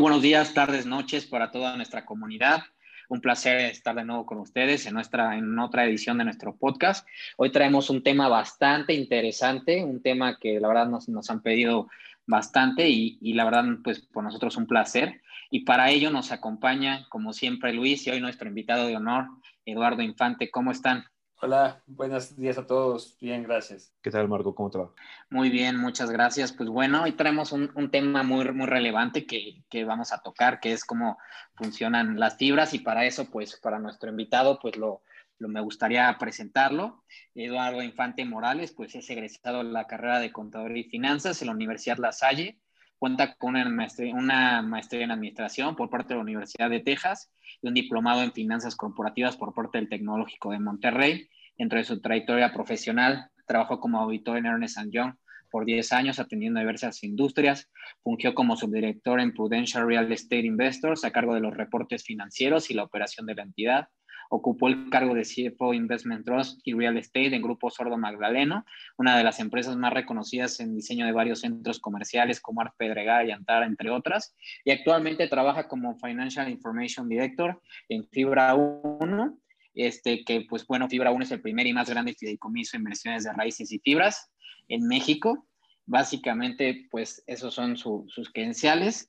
buenos días, tardes, noches para toda nuestra comunidad. Un placer estar de nuevo con ustedes en, nuestra, en otra edición de nuestro podcast. Hoy traemos un tema bastante interesante, un tema que la verdad nos, nos han pedido bastante y, y, la verdad, pues por nosotros un placer. Y para ello nos acompaña, como siempre, Luis y hoy nuestro invitado de honor, Eduardo Infante. ¿Cómo están? Hola, buenos días a todos. Bien, gracias. ¿Qué tal, Marco? ¿Cómo te va? Muy bien, muchas gracias. Pues bueno, hoy traemos un, un tema muy, muy relevante que, que, vamos a tocar, que es cómo funcionan las fibras y para eso, pues para nuestro invitado, pues lo, lo me gustaría presentarlo. Eduardo Infante Morales, pues es egresado de la carrera de Contaduría y Finanzas en la Universidad La Salle. Cuenta con una maestría, en Administración por parte de la Universidad de Texas y un diplomado en Finanzas Corporativas por parte del Tecnológico de Monterrey. Dentro de su trayectoria profesional, trabajó como auditor en Ernest Young por 10 años atendiendo a diversas industrias. Fungió como subdirector en Prudential Real Estate Investors a cargo de los reportes financieros y la operación de la entidad. Ocupó el cargo de CFO Investment Trust y Real Estate en Grupo Sordo Magdaleno, una de las empresas más reconocidas en diseño de varios centros comerciales como Art Pedregal y Antara, entre otras. Y actualmente trabaja como Financial Information Director en Fibra 1 este, que pues bueno, Fibra 1 es el primer y más grande fideicomiso de inversiones de raíces y fibras en México. Básicamente, pues esos son su, sus credenciales.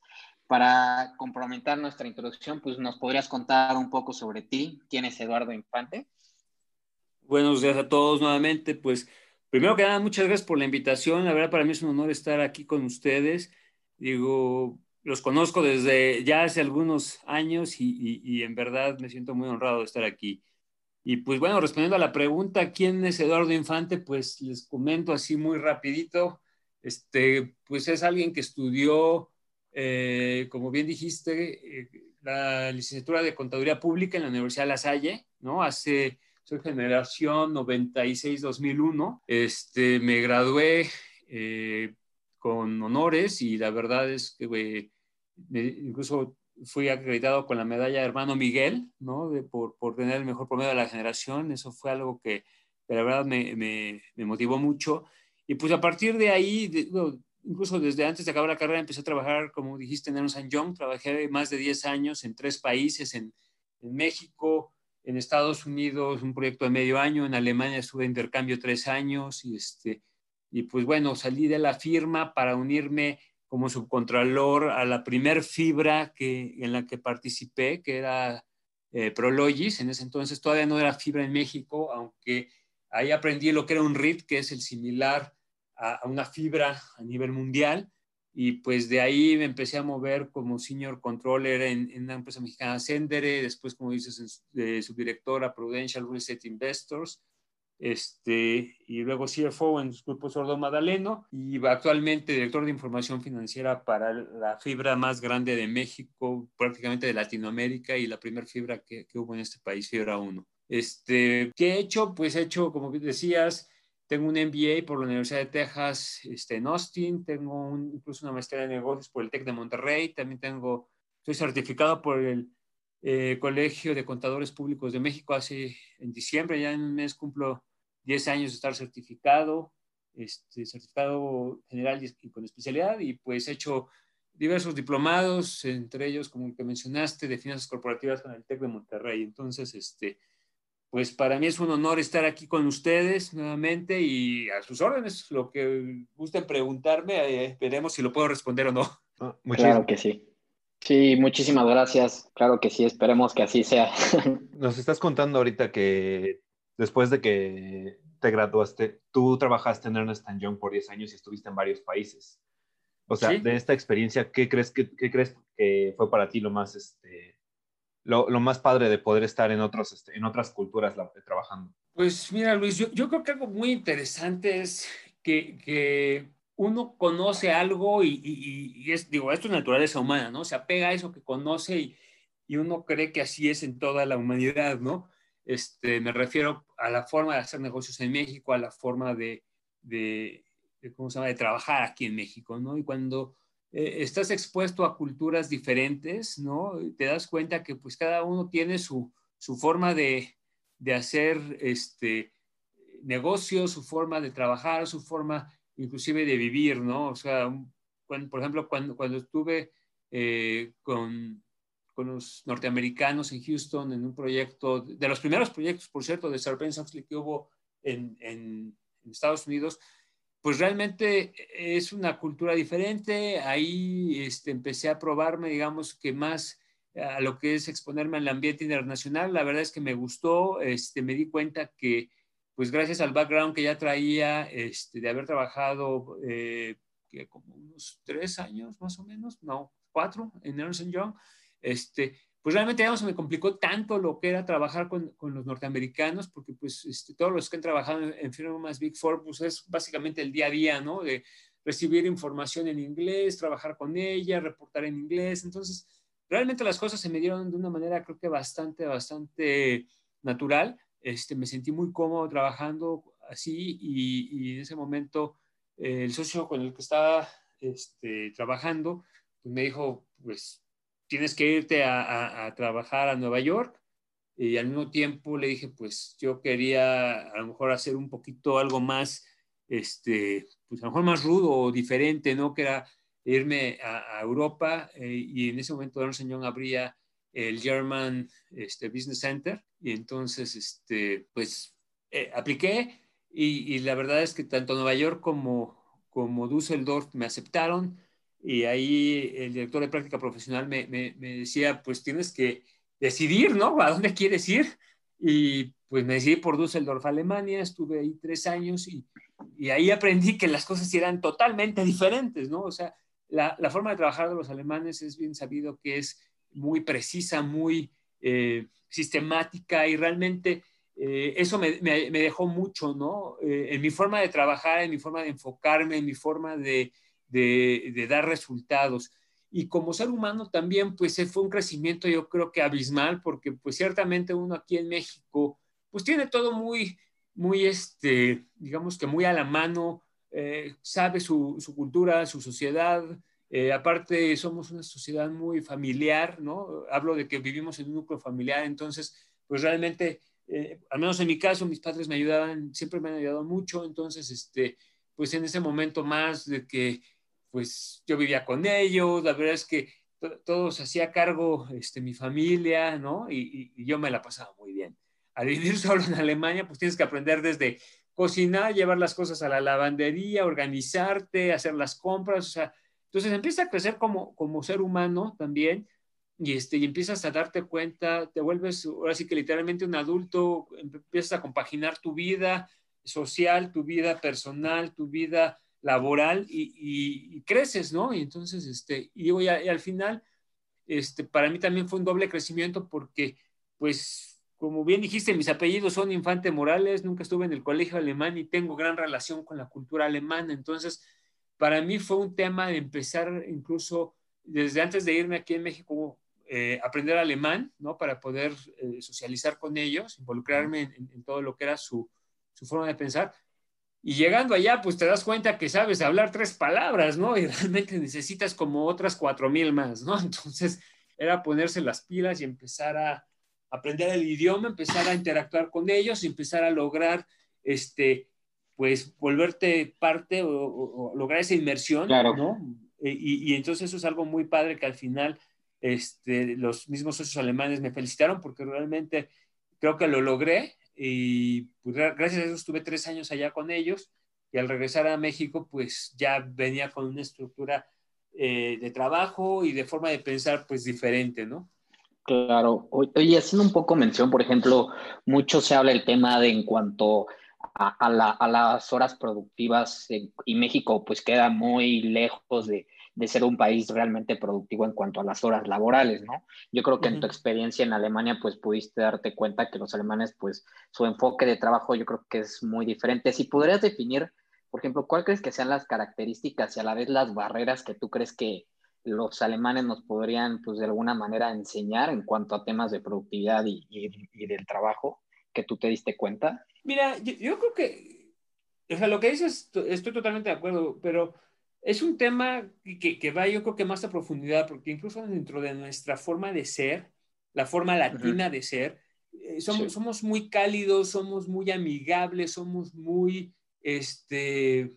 Para complementar nuestra introducción, pues nos podrías contar un poco sobre ti. ¿Quién es Eduardo Infante? Buenos días a todos nuevamente. Pues primero que nada, muchas gracias por la invitación. La verdad, para mí es un honor estar aquí con ustedes. Digo, los conozco desde ya hace algunos años y, y, y en verdad me siento muy honrado de estar aquí. Y pues bueno, respondiendo a la pregunta, ¿quién es Eduardo Infante? Pues les comento así muy rapidito. Este, pues es alguien que estudió eh, como bien dijiste, eh, la licenciatura de Contaduría Pública en la Universidad de La Salle, ¿no? Hace, soy generación 96-2001. Este, me gradué eh, con honores y la verdad es que incluso fui acreditado con la medalla de hermano Miguel, ¿no? De, por, por, tener el mejor promedio de la generación. Eso fue algo que, que la verdad me, me, me, motivó mucho. Y pues a partir de ahí, de, incluso desde antes de acabar la carrera empecé a trabajar, como dijiste, en Ernst Young. Trabajé más de 10 años en tres países, en, en, México, en Estados Unidos, un proyecto de medio año, en Alemania estuve de intercambio tres años y, este, y pues bueno, salí de la firma para unirme como subcontralor a la primer fibra que, en la que participé, que era eh, Prologis. En ese entonces todavía no era fibra en México, aunque ahí aprendí lo que era un RIT, que es el similar a, una fibra a nivel mundial y pues de ahí me empecé a mover como senior controller en, en una empresa mexicana Sendere, después como dices, de subdirectora Prudential Real Estate Investors, este, y luego CFO en el Grupo Sordo Madaleno y actualmente director de información financiera para la fibra más grande de México, prácticamente de Latinoamérica y la primera fibra que, que hubo en este país, Fibra 1. Este, ¿Qué he hecho? Pues he hecho, como decías, tengo un MBA por la Universidad de Texas este, en Austin, tengo un, incluso una maestría de negocios por el TEC de Monterrey, también tengo, estoy certificado por el eh, Colegio de Contadores Públicos de México, hace en diciembre, ya en un mes cumplo 10 años de estar certificado, este, certificado general y, y con especialidad, y pues he hecho diversos diplomados, entre ellos, como el que mencionaste, de finanzas corporativas con el TEC de Monterrey. Entonces, este, pues para mí es un honor estar aquí con ustedes nuevamente y a sus órdenes, lo que gusten preguntarme, eh, veremos si lo puedo responder o no. Ah, claro que sí. Sí, muchísimas gracias. Claro que sí, esperemos que así sea. Nos estás contando ahorita que después de que te graduaste, tú trabajaste en Ernest Young por 10 años y estuviste en varios países. O sea, ¿Sí? de esta experiencia, ¿qué crees que, qué crees que fue para ti lo más este, lo, lo, más padre de poder estar en, otros, este, en otras culturas trabajando? Pues mira, Luis, yo, yo, creo que algo muy interesante es que, que uno conoce algo y, y, y, es, digo, esto es naturaleza humana, ¿no? Se apega a eso que conoce y, y uno cree que así es en toda la humanidad, ¿no? Este, me refiero a la forma de hacer negocios en México, a la forma de, de, de ¿cómo se llama?, de trabajar aquí en México, ¿no? Y cuando eh, estás expuesto a culturas diferentes, ¿no? Te das cuenta que pues cada uno tiene su, su forma de, de, hacer este negocio, su forma de trabajar, su forma inclusive de vivir, ¿no? O sea, cuando, por ejemplo, cuando, cuando estuve eh, con, con, los norteamericanos en Houston en un proyecto, de los primeros proyectos, por cierto, de Sarbanes-Oxley que hubo en, en, Estados Unidos, pues realmente es una cultura diferente. Ahí este, empecé a probarme, digamos, que más a lo que es exponerme al ambiente internacional. La verdad es que me gustó, este, me di cuenta que, pues gracias al background que ya traía, este, de haber trabajado eh, como unos tres años más o menos, no, cuatro en Ernst Young, este, pues realmente no se me complicó tanto lo que era trabajar con, con los norteamericanos, porque pues este, todos los que han trabajado en, firmas Big Four, pues es básicamente el día a día, ¿no? De recibir información en inglés, trabajar con ella, reportar en inglés. Entonces, realmente las cosas se me dieron de una manera creo que bastante, bastante natural. Este, me sentí muy cómodo trabajando así y, y en ese momento eh, el socio con el que estaba este, trabajando pues me dijo, pues tienes que irte a, trabajar a Nueva York. Y al mismo tiempo le dije, pues yo quería a lo mejor hacer un poquito algo más, este, pues a lo mejor más rudo o diferente, ¿no? Que era irme a, Europa eh, y en ese momento Ernst Young abría el German este, Business Center y entonces, este, pues eh, apliqué y, y, la verdad es que tanto Nueva York como, como Düsseldorf me aceptaron y ahí el director de práctica profesional me, me, decía, pues tienes que decidir, ¿no? ¿A dónde quieres ir? Y pues me decidí por Düsseldorf, Alemania, estuve ahí tres años y, y ahí aprendí que las cosas eran totalmente diferentes, ¿no? O sea, la, la, forma de trabajar de los alemanes es bien sabido que es muy precisa, muy eh, sistemática y realmente eh, eso me, me, me, dejó mucho, ¿no? Eh, en mi forma de trabajar, en mi forma de enfocarme, en mi forma de, de, dar resultados. Y como ser humano también, pues fue un crecimiento yo creo que abismal, porque pues ciertamente uno aquí en México, pues tiene todo muy, muy, este, digamos que muy a la mano, eh, sabe su, su, cultura, su sociedad. Eh, aparte, somos una sociedad muy familiar, ¿no? Hablo de que vivimos en un núcleo familiar, entonces, pues realmente, eh, al menos en mi caso, mis padres me ayudaban, siempre me han ayudado mucho, entonces, este, pues en ese momento más de que pues yo vivía con ellos, la verdad es que todo se hacía cargo este, mi familia, ¿no? Y, yo me la pasaba muy bien. Al vivir solo en Alemania, pues tienes que aprender desde cocinar, llevar las cosas a la lavandería, organizarte, hacer las compras, o sea, entonces empiezas a crecer como, como ser humano también y, este, y empiezas a darte cuenta, te vuelves ahora sí que literalmente un adulto, empiezas a compaginar tu vida social, tu vida personal, tu vida laboral y, creces, ¿no? Y entonces, este, y digo, y, al final, este, para mí también fue un doble crecimiento porque, pues, como bien dijiste, mis apellidos son Infante Morales, nunca estuve en el colegio alemán y tengo gran relación con la cultura alemana, entonces, para mí fue un tema de empezar incluso desde antes de irme aquí en México, eh, aprender alemán, ¿no? Para poder eh, socializar con ellos, involucrarme en, todo lo que era su, su forma de pensar, y llegando allá, pues te das cuenta que sabes hablar tres palabras, ¿no? Y realmente necesitas como otras cuatro mil más, ¿no? Entonces era ponerse las pilas y empezar a aprender el idioma, empezar a interactuar con ellos empezar a lograr, este, pues, volverte parte o, lograr esa inmersión, ¿no? Y, y, entonces eso es algo muy padre que al final este, los mismos socios alemanes me felicitaron porque realmente creo que lo logré y pues, gracias a eso estuve tres años allá con ellos y al regresar a México pues ya venía con una estructura eh, de trabajo y de forma de pensar pues diferente, ¿no? Claro. Oye, haciendo un poco mención, por ejemplo, mucho se habla el tema de en cuanto a, a las horas productivas y México pues queda muy lejos de, de ser un país realmente productivo en cuanto a las horas laborales, ¿no? Yo creo que en tu experiencia en Alemania, pues pudiste darte cuenta que los alemanes, pues su enfoque de trabajo yo creo que es muy diferente. Si podrías definir, por ejemplo, ¿cuál crees que sean las características y a la vez las barreras que tú crees que los alemanes nos podrían, pues de alguna manera, enseñar en cuanto a temas de productividad y, y, del trabajo que tú te diste cuenta? Mira, yo, yo creo que, o sea, lo que dices, estoy totalmente de acuerdo, pero es un tema que, que, va yo creo que más a profundidad, porque incluso dentro de nuestra forma de ser, la forma latina de ser, eh, somos, somos muy cálidos, somos muy amigables, somos muy, este,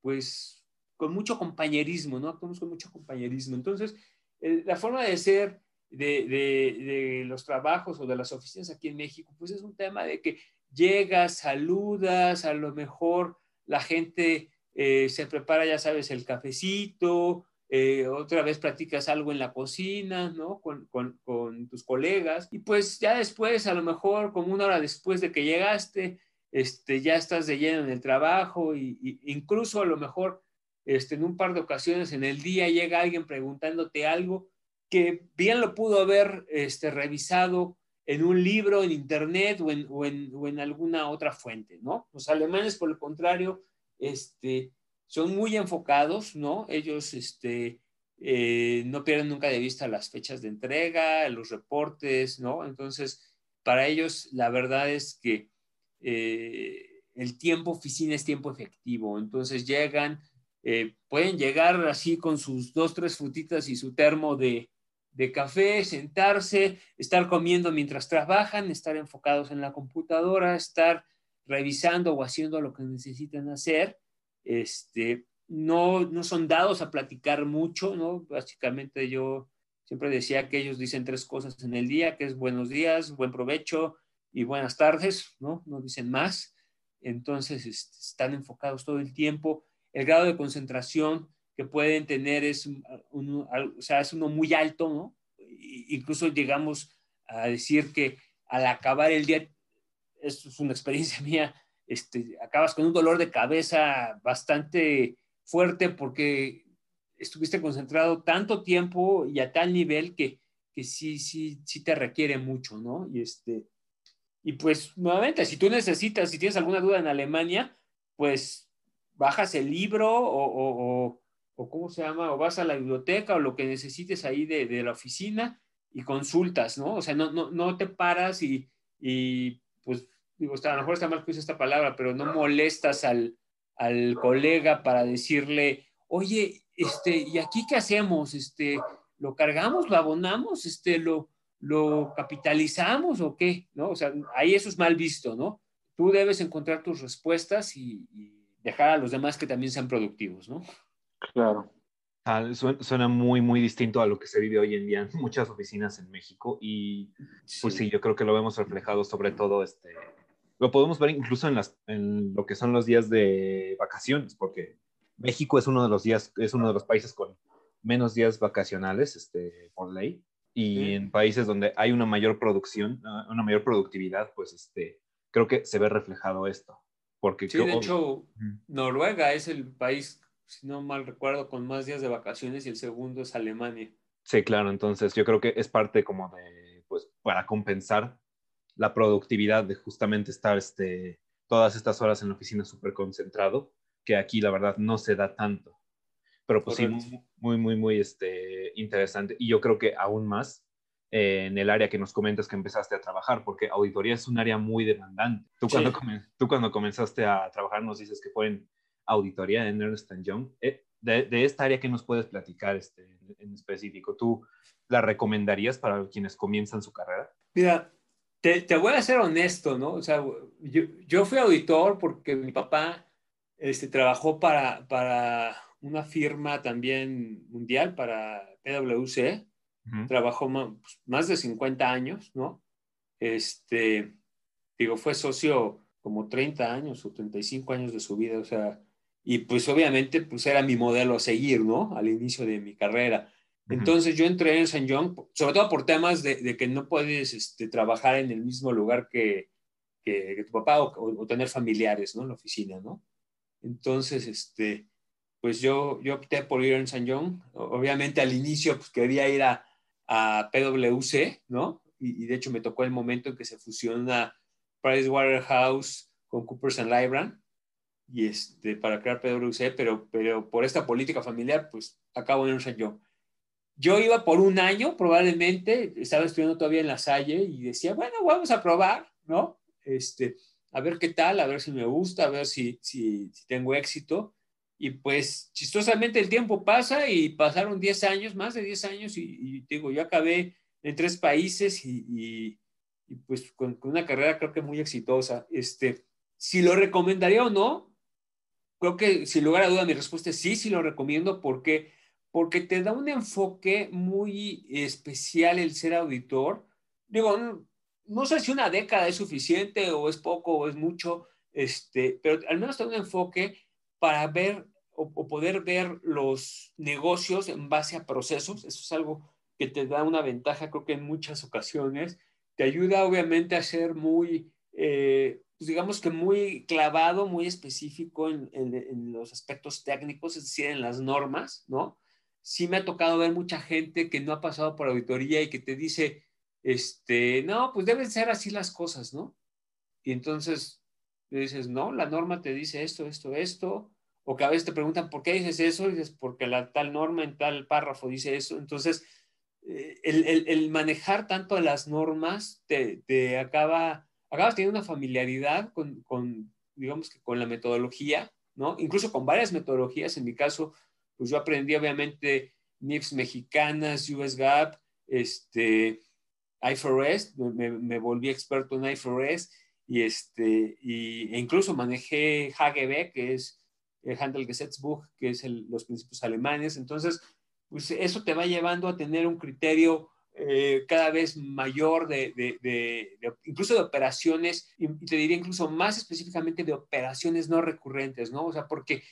pues, con mucho compañerismo, ¿no? Actuamos con mucho compañerismo. Entonces, la forma de ser de, de, los trabajos o de las oficinas aquí en México, pues es un tema de que llegas, saludas, a lo mejor la gente eh, se prepara, ya sabes, el cafecito, eh, otra vez practicas algo en la cocina, ¿no? Con, con, tus colegas. Y pues ya después, a lo mejor como una hora después de que llegaste, este, ya estás de lleno en el trabajo y, incluso a lo mejor este, en un par de ocasiones en el día llega alguien preguntándote algo que bien lo pudo haber este, revisado en un libro, en internet o en, o en, o en alguna otra fuente, ¿no? Los alemanes, por el contrario, este, son muy enfocados, ¿no? Ellos este, eh, no pierden nunca de vista las fechas de entrega, los reportes, ¿no? Entonces, para ellos la verdad es que eh, el tiempo oficina es tiempo efectivo, entonces llegan, eh, pueden llegar así con sus dos, tres frutitas y su termo de, de café, sentarse, estar comiendo mientras trabajan, estar enfocados en la computadora, estar revisando o haciendo lo que necesitan hacer este, no, no son dados a platicar mucho, ¿no? Básicamente yo siempre decía que ellos dicen tres cosas en el día, que es buenos días, buen provecho y buenas tardes, ¿no? No dicen más. Entonces este, están enfocados todo el tiempo. El grado de concentración que pueden tener es, uno, o sea, es uno muy alto, ¿no? Incluso llegamos a decir que al acabar el día, esto es una experiencia mía, este, acabas con un dolor de cabeza bastante fuerte porque estuviste concentrado tanto tiempo y a tal nivel que, que sí, sí, sí te requiere mucho, ¿no? Y, este, y pues nuevamente, si tú necesitas, si tienes alguna duda en Alemania, pues bajas el libro o, o, ¿cómo se llama? O vas a la biblioteca o lo que necesites ahí de, de la oficina y consultas, ¿no? O sea, no, no, no te paras y, digo, a lo mejor está mal que use esta palabra, pero no molestas al, al colega para decirle, oye, este, ¿y aquí qué hacemos? Este, ¿Lo cargamos, lo abonamos, este, lo, lo capitalizamos o qué? ¿No? O sea, ahí eso es mal visto, ¿no? Tú debes encontrar tus respuestas y, dejar a los demás que también sean productivos, ¿no? Claro. suena muy, muy distinto a lo que se vive hoy en día en muchas oficinas en México y pues sí, yo creo que lo vemos reflejado sobre todo este, lo podemos ver incluso en, las, en lo que son los días de vacaciones, porque México es uno de los días, es uno de los países con menos días vacacionales este, por ley. Y en países donde hay una mayor producción, ah, una mayor productividad, pues este, creo que se ve reflejado esto. Porque sí, de hecho, Noruega es el país, si no mal recuerdo, con más días de vacaciones y el segundo es Alemania. Sí, claro, entonces yo creo que es parte como de, pues, para compensar la productividad de justamente estar este, todas estas horas en la oficina súper concentrado, que aquí la verdad no se da tanto. Pero pues sí, muy, muy, muy este, interesante. Y yo creo que aún más eh, en el área que nos comentas que empezaste a trabajar, porque auditoría es un área muy demandante. Tú, cuando, tú cuando comenzaste a trabajar nos dices que fue en auditoría en Ernst Young. Eh, de, de, esta área que nos puedes platicar este, en específico, ¿tú la recomendarías para quienes comienzan su carrera? Mira, te, voy a ser honesto, ¿no? O sea, yo, fui auditor porque mi papá este, trabajó para, para una firma también mundial, para PwC. Trabajó pues, más, de 50 años, ¿no? Este, digo, fue socio como 30 años o 35 años de su vida, o sea, y pues obviamente pues era mi modelo a seguir, ¿no? Al inicio de mi carrera. Entonces yo entré en San John, sobre todo por temas de, que no puedes este, trabajar en el mismo lugar que, tu papá o, tener familiares, ¿no? En la oficina, ¿no? Entonces, este, pues yo, yo opté por ir en San John. Obviamente al inicio pues quería ir a, a PwC, ¿no? Y, de hecho me tocó el momento en que se fusiona Pricewaterhouse con Coopers and Lybrand y este, para crear PwC, pero, pero por esta política familiar, pues acabo en San John. Yo iba por un año, probablemente, estaba estudiando todavía en la Salle y decía, bueno, vamos a probar, ¿no? Este, a ver qué tal, a ver si me gusta, a ver si, si, tengo éxito. Y pues chistosamente el tiempo pasa y pasaron 10 años, más de 10 años, y, digo, yo acabé en tres países y, y, pues con, con, una carrera creo que muy exitosa. Este, si lo recomendaría o no, creo que sin lugar a duda mi respuesta es sí, sí lo recomiendo porque porque te da un enfoque muy especial el ser auditor. Digo, no, sé si una década es suficiente o es poco o es mucho, este, pero al menos te da un enfoque para ver o, poder ver los negocios en base a procesos. Eso es algo que te da una ventaja, creo que en muchas ocasiones. Te ayuda obviamente a ser muy, eh, pues digamos que muy clavado, muy específico en, en, los aspectos técnicos, es decir, en las normas, ¿no? Sí me ha tocado ver mucha gente que no ha pasado por auditoría y que te dice, este, no, pues deben ser así las cosas, ¿no? Y entonces le dices, no, la norma te dice esto, esto, esto, o que a veces te preguntan, ¿por qué dices eso? Y dices, porque la tal norma en tal párrafo dice eso. Entonces, eh, el, manejar tanto las normas te, acaba, acabas teniendo una familiaridad con, digamos que con la metodología, ¿no? Incluso con varias metodologías. En mi caso, pues yo aprendí obviamente NIFs mexicanas, US GAAP, este, IFRS, me, me volví experto en IFRS y este, y, e incluso manejé HGB, que es el Handelsgesetzbuch, que es los principios alemanes. Entonces, pues eso te va llevando a tener un criterio eh, cada vez mayor de, incluso de operaciones, y te diría incluso más específicamente de operaciones no recurrentes, ¿no? O sea, porque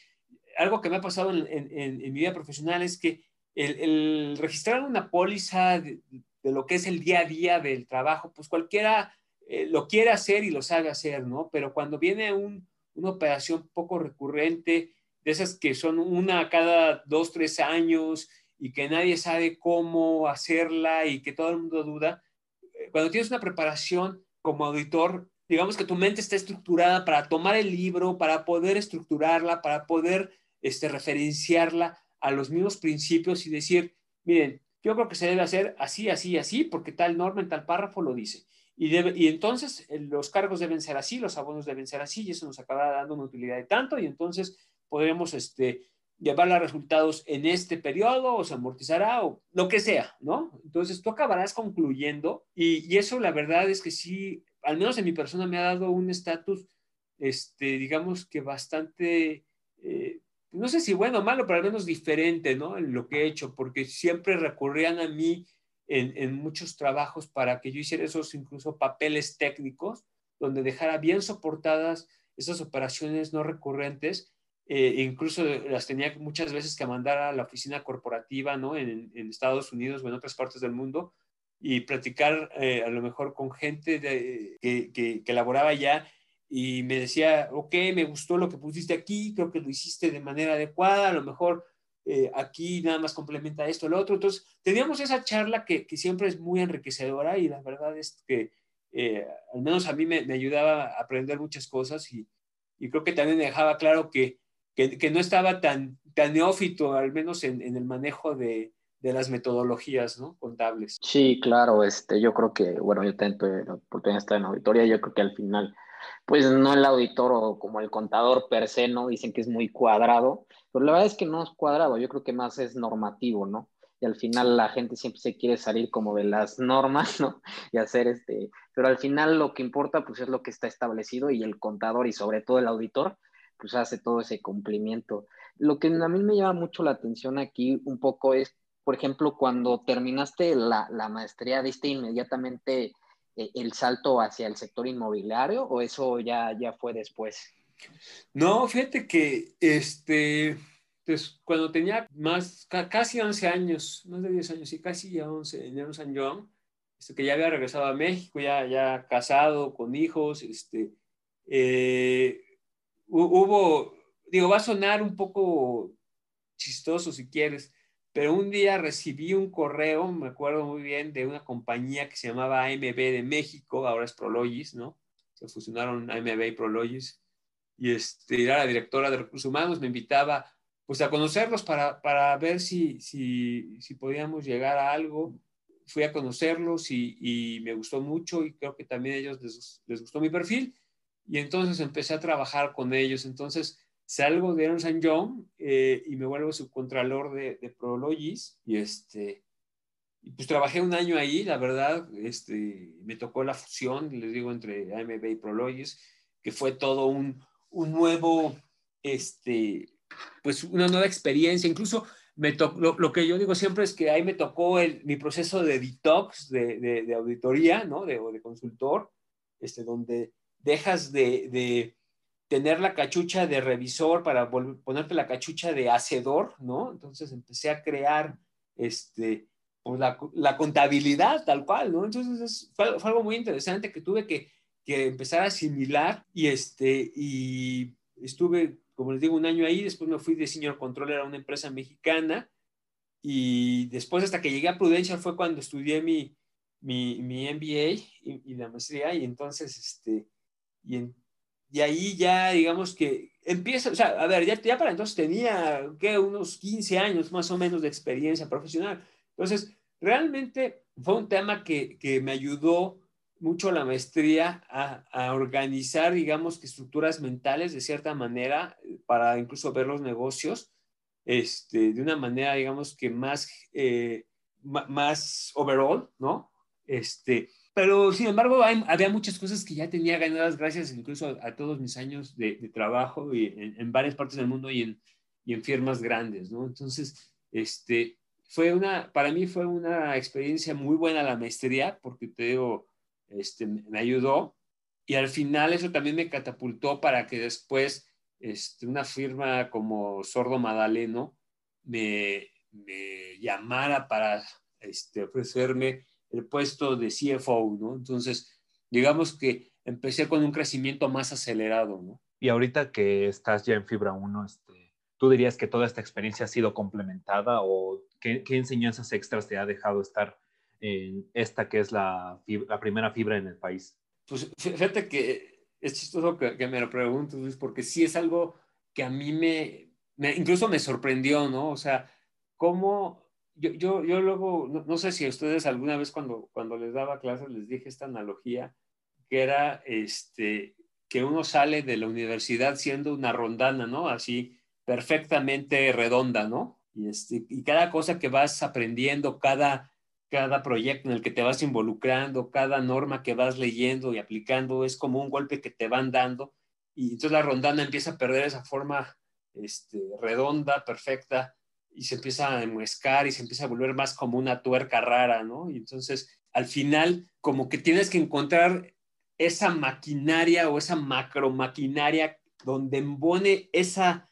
algo que me ha pasado en, mi vida profesional es que el, registrar una póliza de, lo que es el día a día del trabajo, pues cualquiera eh, lo quiere hacer y lo sabe hacer, ¿no? Pero cuando viene un, una operación poco recurrente, de esas que son una cada dos, tres años y que nadie sabe cómo hacerla y que todo el mundo duda. Eh, cuando tienes una preparación como auditor, digamos que tu mente está estructurada para tomar el libro, para poder estructurarla, para poder este, referenciarla a los mismos principios y decir, miren, yo creo que se debe hacer así, así, así, porque tal norma en tal párrafo lo dice. Y, entonces eh, los cargos deben ser así, los abonos deben ser así, y eso nos acaba dando una utilidad de tanto, y entonces podremos este, llevar a resultados en este periodo, o se amortizará, o lo que sea, ¿no? Entonces tú acabarás concluyendo, y, eso la verdad es que sí, al menos en mi persona me ha dado un estatus, este, digamos que bastante, no sé si bueno o malo, pero al menos diferente, ¿no? En lo que he hecho, porque siempre recurrían a mí en, muchos trabajos para que yo hiciera esos incluso papeles técnicos, donde dejara bien soportadas esas operaciones no recurrentes. Eh, incluso las tenía muchas veces que mandar a la oficina corporativa ¿no? en, Estados Unidos o en otras partes del mundo y platicar eh, a lo mejor con gente que, que, que allá y me decía, ok, me gustó lo que pusiste aquí, creo que lo hiciste de manera adecuada, a lo mejor eh, aquí nada más complementa esto, lo otro. Entonces, teníamos esa charla que, siempre es muy enriquecedora y la verdad es que eh, al menos a mí me, ayudaba a aprender muchas cosas y, creo que también me dejaba claro que, que, no estaba tan, tan neófito, al menos en, el manejo de, de, las metodologías ¿no? contables. Sí, claro, este, yo creo que, bueno, yo tengo la oportunidad de estar en auditoría, yo creo que al final pues no el auditor o como el contador per se, ¿no? Dicen que es muy cuadrado, pero la verdad es que no es cuadrado, yo creo que más es normativo, ¿no? Y al final la gente siempre se quiere salir como de las normas, ¿no? Y hacer este, pero al final lo que importa pues es lo que está establecido y el contador y sobre todo el auditor pues hace todo ese cumplimiento. Lo que a mí me llama mucho la atención aquí un poco es, por ejemplo, cuando terminaste la, la maestría, ¿diste inmediatamente el salto hacia el sector inmobiliario o eso ya, ya fue después? No, fíjate que este, pues, cuando tenía más, casi 11 años, más de 10 años, y casi ya 11, en San Juan, este, que ya había regresado a México, ya, ya casado, con hijos, este, eh, hubo, digo, va a sonar un poco chistoso si quieres, pero un día recibí un correo, me acuerdo muy bien, de una compañía que se llamaba AMB de México, ahora es Prologis, ¿no? Se fusionaron AMB y Prologis. Y este, era la directora de recursos humanos, me invitaba pues a conocerlos para, para ver si, si, si, podíamos llegar a algo. Fui a conocerlos y, me gustó mucho y creo que también a ellos les, les gustó mi perfil. Y entonces empecé a trabajar con ellos. Entonces, salgo de Ernst Young eh, y me vuelvo subcontralor de, de Prologis y este pues trabajé un año ahí, la verdad, este, me tocó la fusión, les digo, entre AMB y Prologis, que fue todo un, un nuevo, este, pues una nueva experiencia. Incluso me lo, lo, que yo digo siempre es que ahí me tocó el, mi proceso de detox, de, de, auditoría, ¿no? De, o de consultor, este, donde dejas de, de, tener la cachucha de revisor para ponerte la cachucha de hacedor, ¿no? Entonces empecé a crear este, pues la, la, contabilidad tal cual, ¿no? Entonces fue, fue, algo muy interesante que tuve que, que, empezar a asimilar y, este, y estuve, como les digo, un año ahí, después me fui de senior controller a una empresa mexicana y después hasta que llegué a Prudential fue cuando estudié mi, mi, mi MBA y, y, la maestría y entonces, este, y, en, y ahí ya digamos que empieza, o sea, a ver, ya, ya para entonces tenía, ¿qué? Unos 15 años más o menos de experiencia profesional entonces, realmente fue un tema que, que me ayudó mucho la maestría a, a, organizar, digamos, que estructuras mentales de cierta manera para incluso ver los negocios este, de una manera, digamos, que más, eh, más overall, ¿no? Este, pero, sin embargo, hay, había muchas cosas que ya tenía ganadas gracias incluso a, todos mis años de, de trabajo y en, en, varias partes del mundo y en, y en firmas grandes, ¿no? Entonces, este, fue una, para mí fue una experiencia muy buena la maestría, porque te digo, este, me ayudó y al final eso también me catapultó para que después este, una firma como Sordo Madaleno me, me llamara para este, ofrecerme el puesto de CFO, ¿no? Entonces, digamos que empecé con un crecimiento más acelerado, ¿no? Y ahorita que estás ya en Fibra 1, este, ¿tú dirías que toda esta experiencia ha sido complementada o ¿qué, enseñanzas extras te ha dejado estar en esta que es la, la primera fibra en el país? Pues fíjate que es chistoso que, me lo preguntes, porque sí es algo que a mí me, incluso me sorprendió, ¿no? O sea, cómo yo, yo, yo luego, no, sé si a ustedes alguna vez cuando, cuando les daba clases les dije esta analogía, que era este, que uno sale de la universidad siendo una rondana, ¿no? Así perfectamente redonda, ¿no? Y, este, y cada cosa que vas aprendiendo, cada, cada proyecto en el que te vas involucrando, cada norma que vas leyendo y aplicando, es como un golpe que te van dando. Y entonces la rondana empieza a perder esa forma este, redonda, perfecta, y se empieza a enmuescar y se empieza a volver más como una tuerca rara, ¿no? Y entonces al final como que tienes que encontrar esa maquinaria o esa macro maquinaria donde embone esa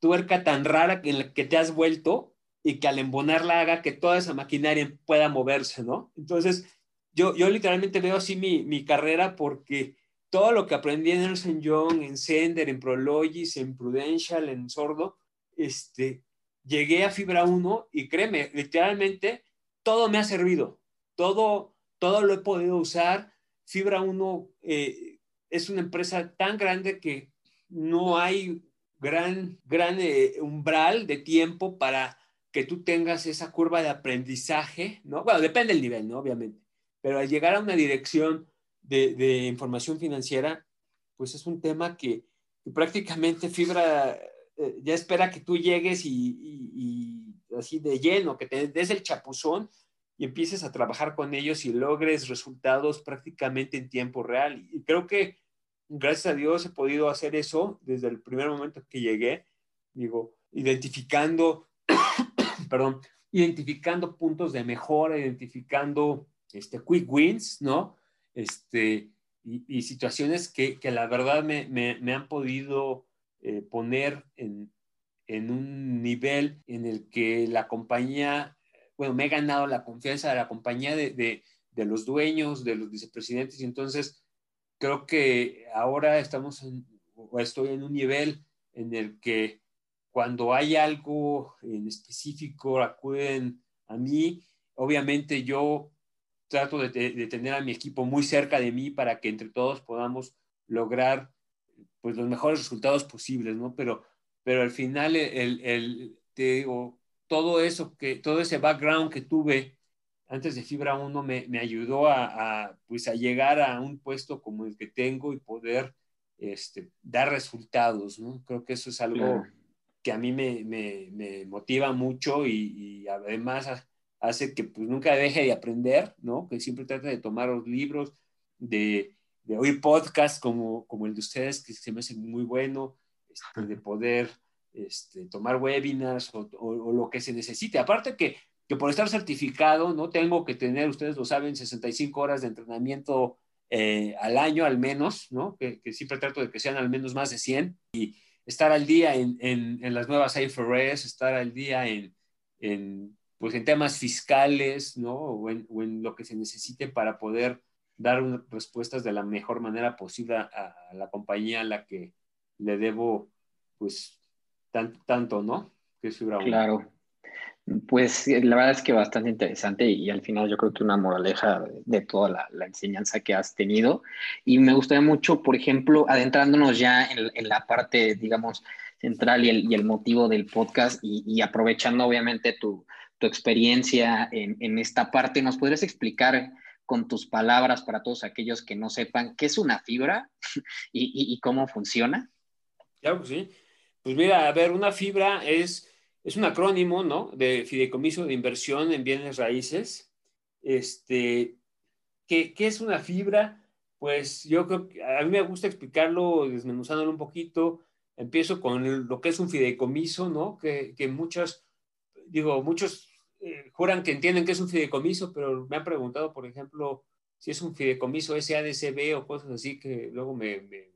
tuerca tan rara en la que te has vuelto y que al embonarla haga que toda esa maquinaria pueda moverse, ¿no? Entonces, yo, yo literalmente veo así mi, mi carrera porque todo lo que aprendí en Ernst Young, en Sender, en Prologis, en Prudential, en Sordo, este, llegué a Fibra 1 y créeme, literalmente todo me ha servido, todo, todo lo he podido usar. Fibra 1 eh, es una empresa tan grande que no hay gran, gran eh, umbral de tiempo para que tú tengas esa curva de aprendizaje, ¿no? Bueno, depende del nivel, ¿no? Obviamente. Pero al llegar a una dirección de, de información financiera, pues es un tema que, prácticamente Fibra eh, ya espera que tú llegues y, y, así de lleno, que te des el chapuzón y empieces a trabajar con ellos y logres resultados prácticamente en tiempo real. Y creo que gracias a Dios he podido hacer eso desde el primer momento que llegué, digo, identificando, perdón, identificando puntos de mejora, identificando este, quick wins, ¿no? Este, y, situaciones que, que, la verdad me, me, me han podido eh, poner en, un nivel en el que la compañía, bueno, me he ganado la confianza de la compañía, de, los dueños, de los vicepresidentes, y entonces creo que ahora estamos en, o estoy en un nivel en el que cuando hay algo en específico acuden a mí. Obviamente yo trato de, tener a mi equipo muy cerca de mí para que entre todos podamos lograr pues, los mejores resultados posibles, ¿no? Pero, pero al final el, el, te digo, todo eso que, todo ese background que tuve antes de Fibra 1 me, me ayudó a, pues a llegar a un puesto como el que tengo y poder este, dar resultados, ¿no? Creo que eso es algo que a mí me, me, me motiva mucho y, y, además hace que pues nunca deje de aprender, ¿no? Que siempre trate de tomar los libros, de, de oír podcasts como, como el de ustedes, que se me hace muy bueno, este, de poder este, tomar webinars o, lo que se necesite. Aparte que, que por estar certificado, no tengo que tener, ustedes lo saben, 65 horas de entrenamiento eh, al año al menos, ¿no? Que, siempre trato de que sean al menos más de 100 y estar al día en, en, las nuevas IFRS, estar al día en, en, pues en temas fiscales, ¿no? O en, o en, lo que se necesite para poder dar respuestas de la mejor manera posible a, la compañía a la que le debo, pues, tanto, tanto ¿no? Claro. Pues la verdad es que bastante interesante y, al final yo creo que una moraleja de, toda la, enseñanza que has tenido. Y me gustaría mucho, por ejemplo, adentrándonos ya en, la parte, digamos, central y el, y el motivo del podcast y, aprovechando obviamente tu, tu experiencia en, en, esta parte, ¿nos podrías explicar con tus palabras para todos aquellos que no sepan qué es una fibra y, cómo funciona? Claro que sí. Pues mira, a ver, una fibra es, es un acrónimo, ¿no? De fideicomiso de inversión en bienes raíces. Este, ¿qué, ¿Qué es una fibra? Pues yo creo que a mí me gusta explicarlo desmenuzándolo un poquito. Empiezo con lo que es un fideicomiso, ¿no? Que, que muchas, digo, muchos eh, juran que entienden que es un fideicomiso, pero me han preguntado, por ejemplo, si es un fideicomiso SADCB o cosas así, que luego me, me,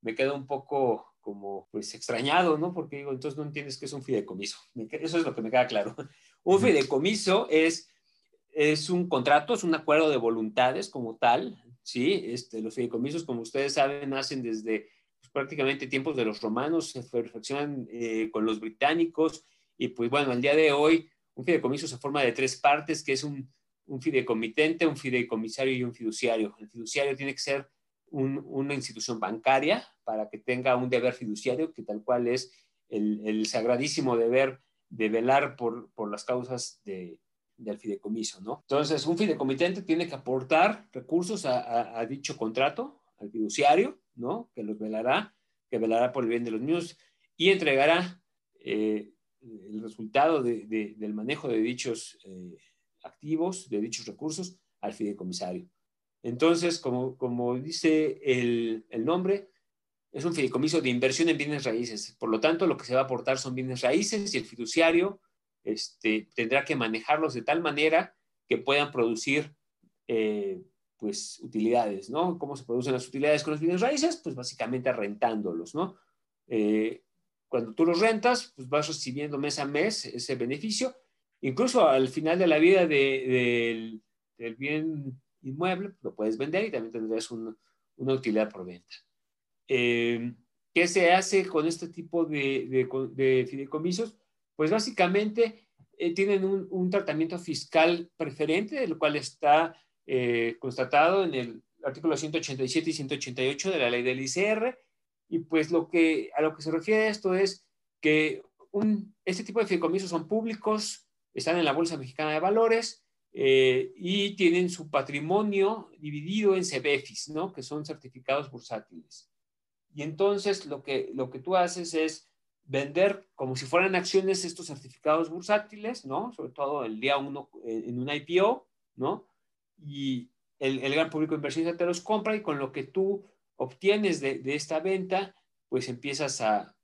me quedo un poco como pues extrañado, ¿no? Porque digo, entonces no entiendes que es un fideicomiso. Eso es lo que me queda claro. Un fideicomiso es, es un contrato, es un acuerdo de voluntades como tal, ¿sí? Este, los fideicomisos, como ustedes saben, nacen desde pues, prácticamente tiempos de los romanos, se perfeccionan eh, con los británicos y pues bueno, al día de hoy un fideicomiso se forma de tres partes, que es un, un fideicomitente, un fideicomisario y un fiduciario. El fiduciario tiene que ser una institución bancaria para que tenga un deber fiduciario, que tal cual es el, sagradísimo deber de velar por, las causas del fideicomiso, ¿no? Entonces, un fideicomitente tiene que aportar recursos a, dicho contrato, al fiduciario, ¿no? Que los velará, que velará por el bien de los mismos y entregará eh, el resultado del manejo de dichos eh, activos, de dichos recursos, al fideicomisario. Entonces, como, dice el, el, nombre, es un fideicomiso de inversión en bienes raíces. Por lo tanto, lo que se va a aportar son bienes raíces y el fiduciario este, tendrá que manejarlos de tal manera que puedan producir eh, pues, utilidades, ¿no? ¿Cómo se producen las utilidades con los bienes raíces? Pues básicamente rentándolos, ¿no? Eh, cuando tú los rentas, pues vas recibiendo mes a mes ese beneficio. Incluso al final de la vida del bien inmueble, lo puedes vender y también tendrás una utilidad por venta. Eh, ¿Qué se hace con este tipo de, de, fideicomisos? Pues básicamente eh, tienen un, tratamiento fiscal preferente, el cual está eh, constatado en el artículo 187 y 188 de la ley del ICR y pues lo que, a lo que se refiere esto es que este tipo de fideicomisos son públicos, están en la Bolsa Mexicana de Valores eh, y tienen su patrimonio dividido en CBFIs, ¿no? que son certificados bursátiles. Y entonces lo que, lo que tú haces es vender como si fueran acciones estos certificados bursátiles, ¿no? Sobre todo el día uno eh, en un IPO, ¿no? Y el, el gran público inversionista te los compra y con lo que tú obtienes de, esta venta, pues empiezas a,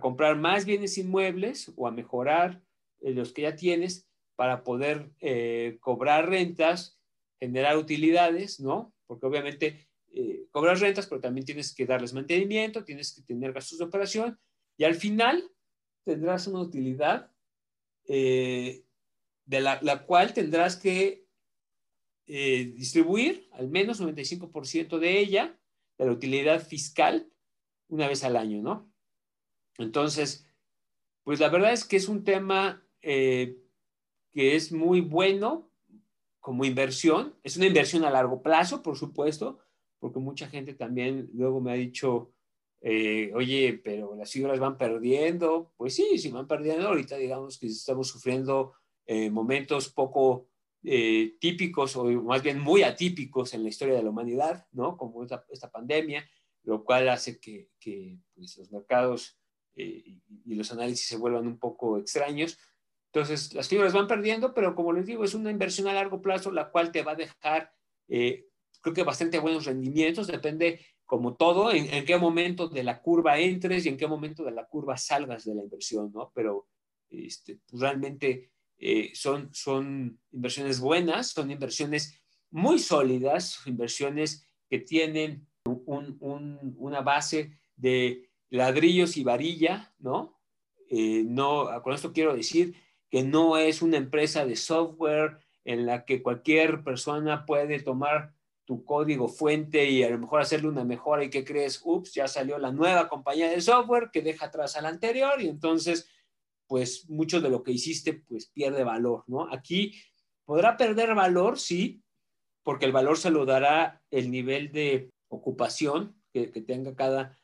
comprar más bienes inmuebles o a mejorar eh, los que ya tienes para poder eh, cobrar rentas, generar utilidades, ¿no? Porque obviamente eh, cobras rentas, pero también tienes que darles mantenimiento, tienes que tener gastos de operación y al final tendrás una utilidad de la, cual tendrás que distribuir al menos 95% de ella de la utilidad fiscal una vez al año, ¿no? Entonces, pues la verdad es que es un tema eh, que es muy bueno como inversión. Es una inversión a largo plazo, por supuesto, porque mucha gente también luego me ha dicho, eh, oye, pero las fibras van perdiendo. Pues sí, sí van perdiendo. Ahorita digamos que estamos sufriendo eh, momentos poco eh, típicos o más bien muy atípicos en la historia de la humanidad, ¿no? Como esta, esta pandemia, lo cual hace que, que pues, los mercados eh, y, los análisis se vuelvan un poco extraños. Entonces, las fibras van perdiendo, pero como les digo, es una inversión a largo plazo, la cual te va a dejar, eh, creo que bastante buenos rendimientos, depende como todo, en, qué momento de la curva entres y en qué momento de la curva salgas de la inversión, ¿no? Pero este, pues, realmente eh, son, son inversiones buenas, son inversiones muy sólidas, inversiones que tienen una base de ladrillos y varilla, ¿no? Eh, no, con esto quiero decir que no es una empresa de software en la que cualquier persona puede tomar tu código fuente y a lo mejor hacerle una mejora y que crees, ups, ya salió la nueva compañía de software que deja atrás a la anterior y entonces, pues mucho de lo que hiciste, pues pierde valor, ¿no? Aquí podrá perder valor, sí, porque el valor se lo dará el nivel de ocupación que, tenga cada,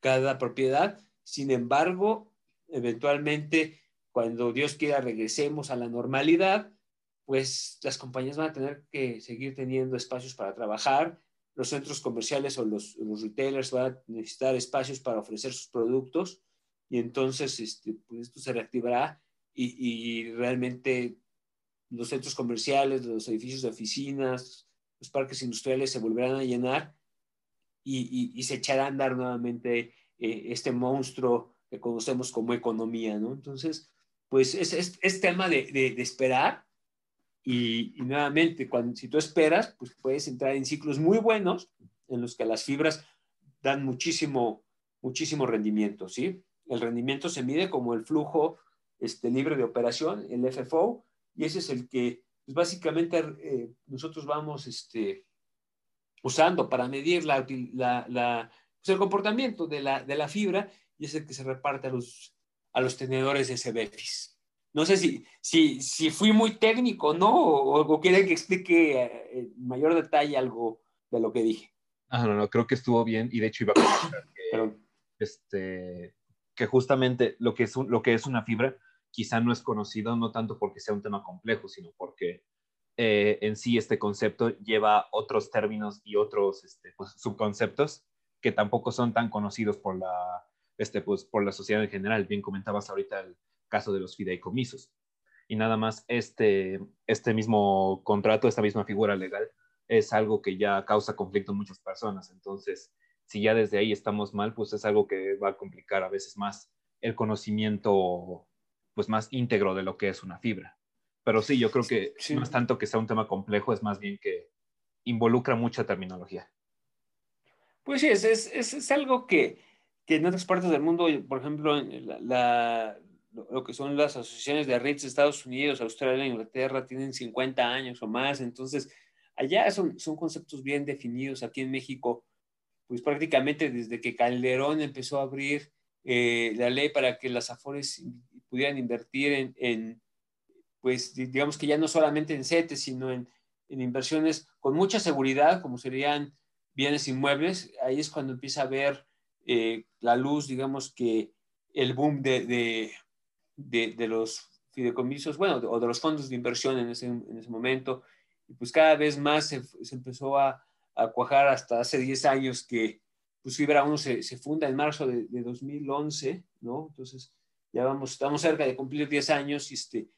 cada propiedad. Sin embargo, eventualmente, cuando Dios quiera regresemos a la normalidad, pues las compañías van a tener que seguir teniendo espacios para trabajar, los centros comerciales o los, retailers van a necesitar espacios para ofrecer sus productos y entonces este, pues esto se reactivará y, realmente los centros comerciales, los edificios de oficinas, los parques industriales se volverán a llenar y, se echará a andar nuevamente eh, este monstruo que conocemos como economía, ¿no? Entonces, pues es, es, tema de, de esperar y, nuevamente, cuando, si tú esperas, pues puedes entrar en ciclos muy buenos en los que las fibras dan muchísimo, muchísimo rendimiento, ¿sí? El rendimiento se mide como el flujo este, libre de operación, el FFO, y ese es el que pues básicamente eh, nosotros vamos este, usando para medir la, la, pues el comportamiento de la, de la fibra y es el que se reparte a los, a los tenedores de CBFIS. No sé si, si, si fui muy técnico, ¿no? O, quieren que explique eh, en mayor detalle algo de lo que dije. Ah, no, no, creo que estuvo bien y de hecho iba a comentar que, este, que justamente lo que, es lo que es una fibra quizá no es conocido no tanto porque sea un tema complejo, sino porque eh, en sí este concepto lleva otros términos y otros este, pues, subconceptos que tampoco son tan conocidos por la, este, pues, por la sociedad en general. Bien comentabas ahorita el, caso de los fideicomisos. Y nada más este, este mismo contrato, esta misma figura legal, es algo que ya causa conflicto en muchas personas. Entonces, si ya desde ahí estamos mal, pues es algo que va a complicar a veces más el conocimiento pues más íntegro de lo que es una fibra. Pero sí, yo creo que no es tanto que sea un tema complejo, es más bien que involucra mucha terminología. Pues sí, es, es, es algo que, que, en otras partes del mundo, por ejemplo, la, lo que son las asociaciones de REITs de Estados Unidos, Australia, Inglaterra, tienen 50 años o más, entonces allá son, son conceptos bien definidos. Aquí en México, pues prácticamente desde que Calderón empezó a abrir eh, la ley para que las AFORES pudieran invertir en, pues digamos que ya no solamente en CETES, sino en, inversiones con mucha seguridad, como serían bienes inmuebles, ahí es cuando empieza a ver eh, la luz, digamos que el boom de, de, los fideicomisos, bueno, o de los fondos de inversión en ese, en ese momento. Y pues cada vez más se empezó a, a, cuajar hasta hace 10 años que pues Fibra 1 se, funda en marzo de, de, 2011, ¿no? Entonces ya vamos, estamos cerca de cumplir 10 años y, este,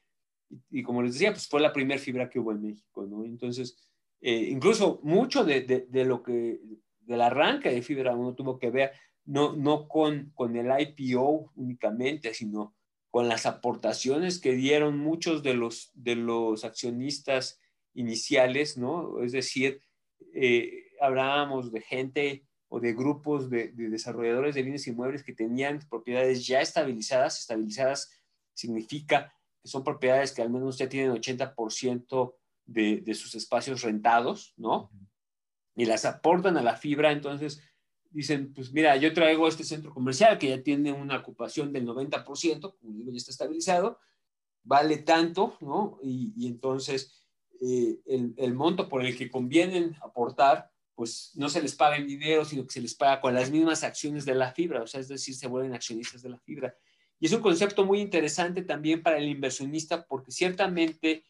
y, como les decía, pues fue la primera fibra que hubo en México, ¿no? Entonces, eh, incluso mucho de, de, lo que, del arranque de Fibra 1 tuvo que ver no, no con, con el IPO únicamente, sino con las aportaciones que dieron muchos de los, de los accionistas iniciales, ¿no? Es decir, eh, hablábamos de gente o de grupos de, desarrolladores de bienes inmuebles que tenían propiedades ya estabilizadas. Estabilizadas significa que son propiedades que al menos ya tienen 80% de, de sus espacios rentados, ¿no? Y las aportan a la fibra, entonces dicen, pues mira, yo traigo este centro comercial que ya tiene una ocupación del 90%, como digo, ya está estabilizado, vale tanto, ¿no? Y, entonces eh, el, monto por el que convienen aportar, pues no se les paga en dinero, sino que se les paga con las mismas acciones de la fibra, o sea, es decir, se vuelven accionistas de la fibra. Y es un concepto muy interesante también para el inversionista porque ciertamente,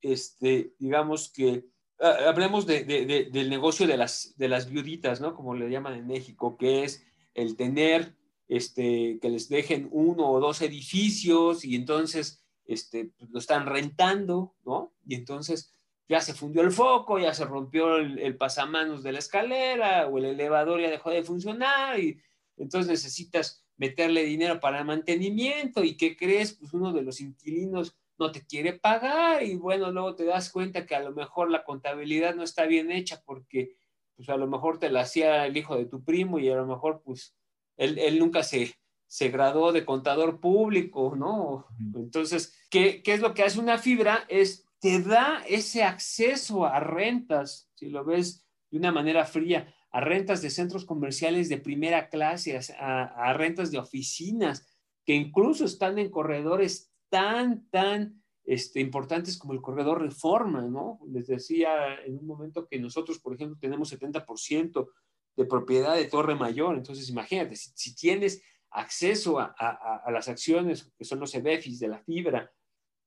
este, digamos que Ah, hablemos de, del negocio de las, de las viuditas, ¿no? Como le llaman en México, que es el tener, este, que les dejen uno o dos edificios y entonces este, pues, lo están rentando, ¿no? Y entonces ya se fundió el foco, ya se rompió el, pasamanos de la escalera o el elevador ya dejó de funcionar y entonces necesitas meterle dinero para el mantenimiento y ¿qué crees? Pues uno de los inquilinos no te quiere pagar y bueno, luego te das cuenta que a lo mejor la contabilidad no está bien hecha porque pues a lo mejor te la hacía el hijo de tu primo y a lo mejor pues él, él nunca se, se graduó de contador público, ¿no? Entonces, ¿qué, ¿qué, es lo que hace una fibra? Es, te da ese acceso a rentas, si lo ves de una manera fría, a rentas de centros comerciales de primera clase, a, rentas de oficinas, que incluso están en corredores tan, tan este, importantes como el corredor Reforma, ¿no? Les decía en un momento que nosotros, por ejemplo, tenemos 70% de propiedad de Torre Mayor, entonces imagínate, si, tienes acceso a, a, las acciones que son los EBEFIS de la fibra,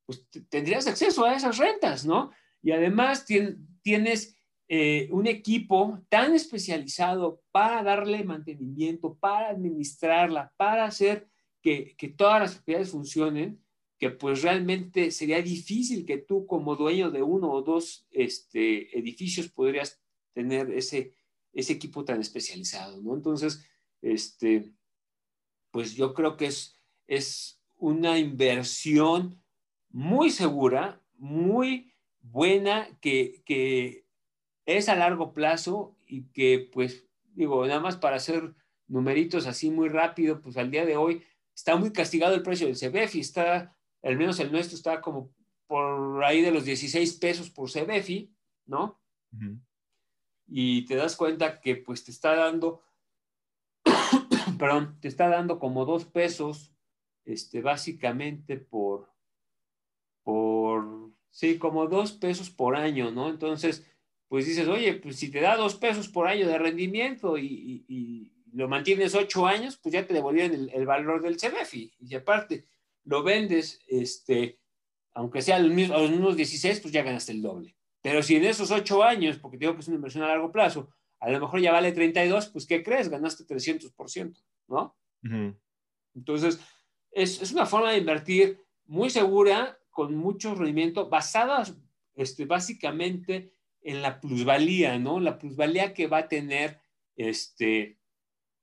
pues tendrías acceso a esas rentas, ¿no? Y además tienes eh, un equipo tan especializado para darle mantenimiento, para administrarla, para hacer que, todas las propiedades funcionen, que pues realmente sería difícil que tú como dueño de uno o dos este, edificios podrías tener ese, ese equipo tan especializado, ¿no? Entonces, este, pues yo creo que es, es una inversión muy segura, muy buena, que, que es a largo plazo y que pues digo, nada más para hacer numeritos así muy rápido, pues al día de hoy está muy castigado el precio del CBF y está al menos el nuestro está como por ahí de los 16 pesos por CBFI, ¿no? Y te das cuenta que pues te está dando, perdón, te está dando como dos pesos, este, básicamente por, sí, como dos pesos por año, ¿no? Entonces, pues dices, oye, pues si te da dos pesos por año de rendimiento y, lo mantienes ocho años, pues ya te devolvieron el, el valor del CBFI. Y aparte, lo vendes, este, aunque sea a los mismos 16, pues ya ganaste el doble. Pero si en esos 8 años, porque digo que es una inversión a largo plazo, a lo mejor ya vale 32, pues ¿qué crees? Ganaste 300%, ¿no? Entonces, es, es, una forma de invertir muy segura, con mucho rendimiento, basada este, básicamente en la plusvalía, ¿no? La plusvalía que va a tener este,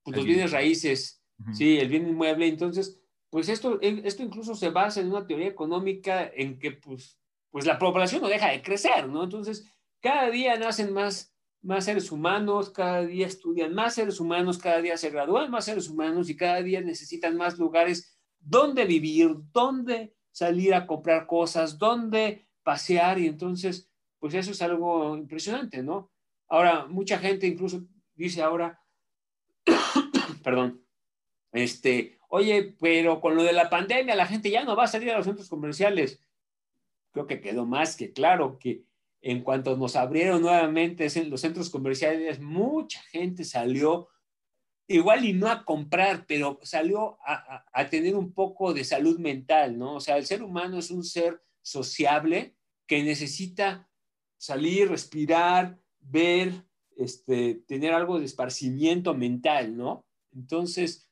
pues, los bienes raíces, sí, el bien inmueble. Entonces, pues esto, esto incluso se basa en una teoría económica en que pues, pues la población no deja de crecer, ¿no? Entonces, cada día nacen más, más seres humanos, cada día estudian más seres humanos, cada día se gradúan más seres humanos y cada día necesitan más lugares donde vivir, donde salir a comprar cosas, donde pasear y entonces, pues eso es algo impresionante, ¿no? Ahora, mucha gente incluso dice ahora, perdón, este, oye, pero con lo de la pandemia la gente ya no va a salir a los centros comerciales. Creo que quedó más que claro que en cuanto nos abrieron nuevamente los centros comerciales, mucha gente salió, igual y no a comprar, pero salió a, a, tener un poco de salud mental, ¿no? O sea, el ser humano es un ser sociable que necesita salir, respirar, ver, este, tener algo de esparcimiento mental, ¿no? Entonces,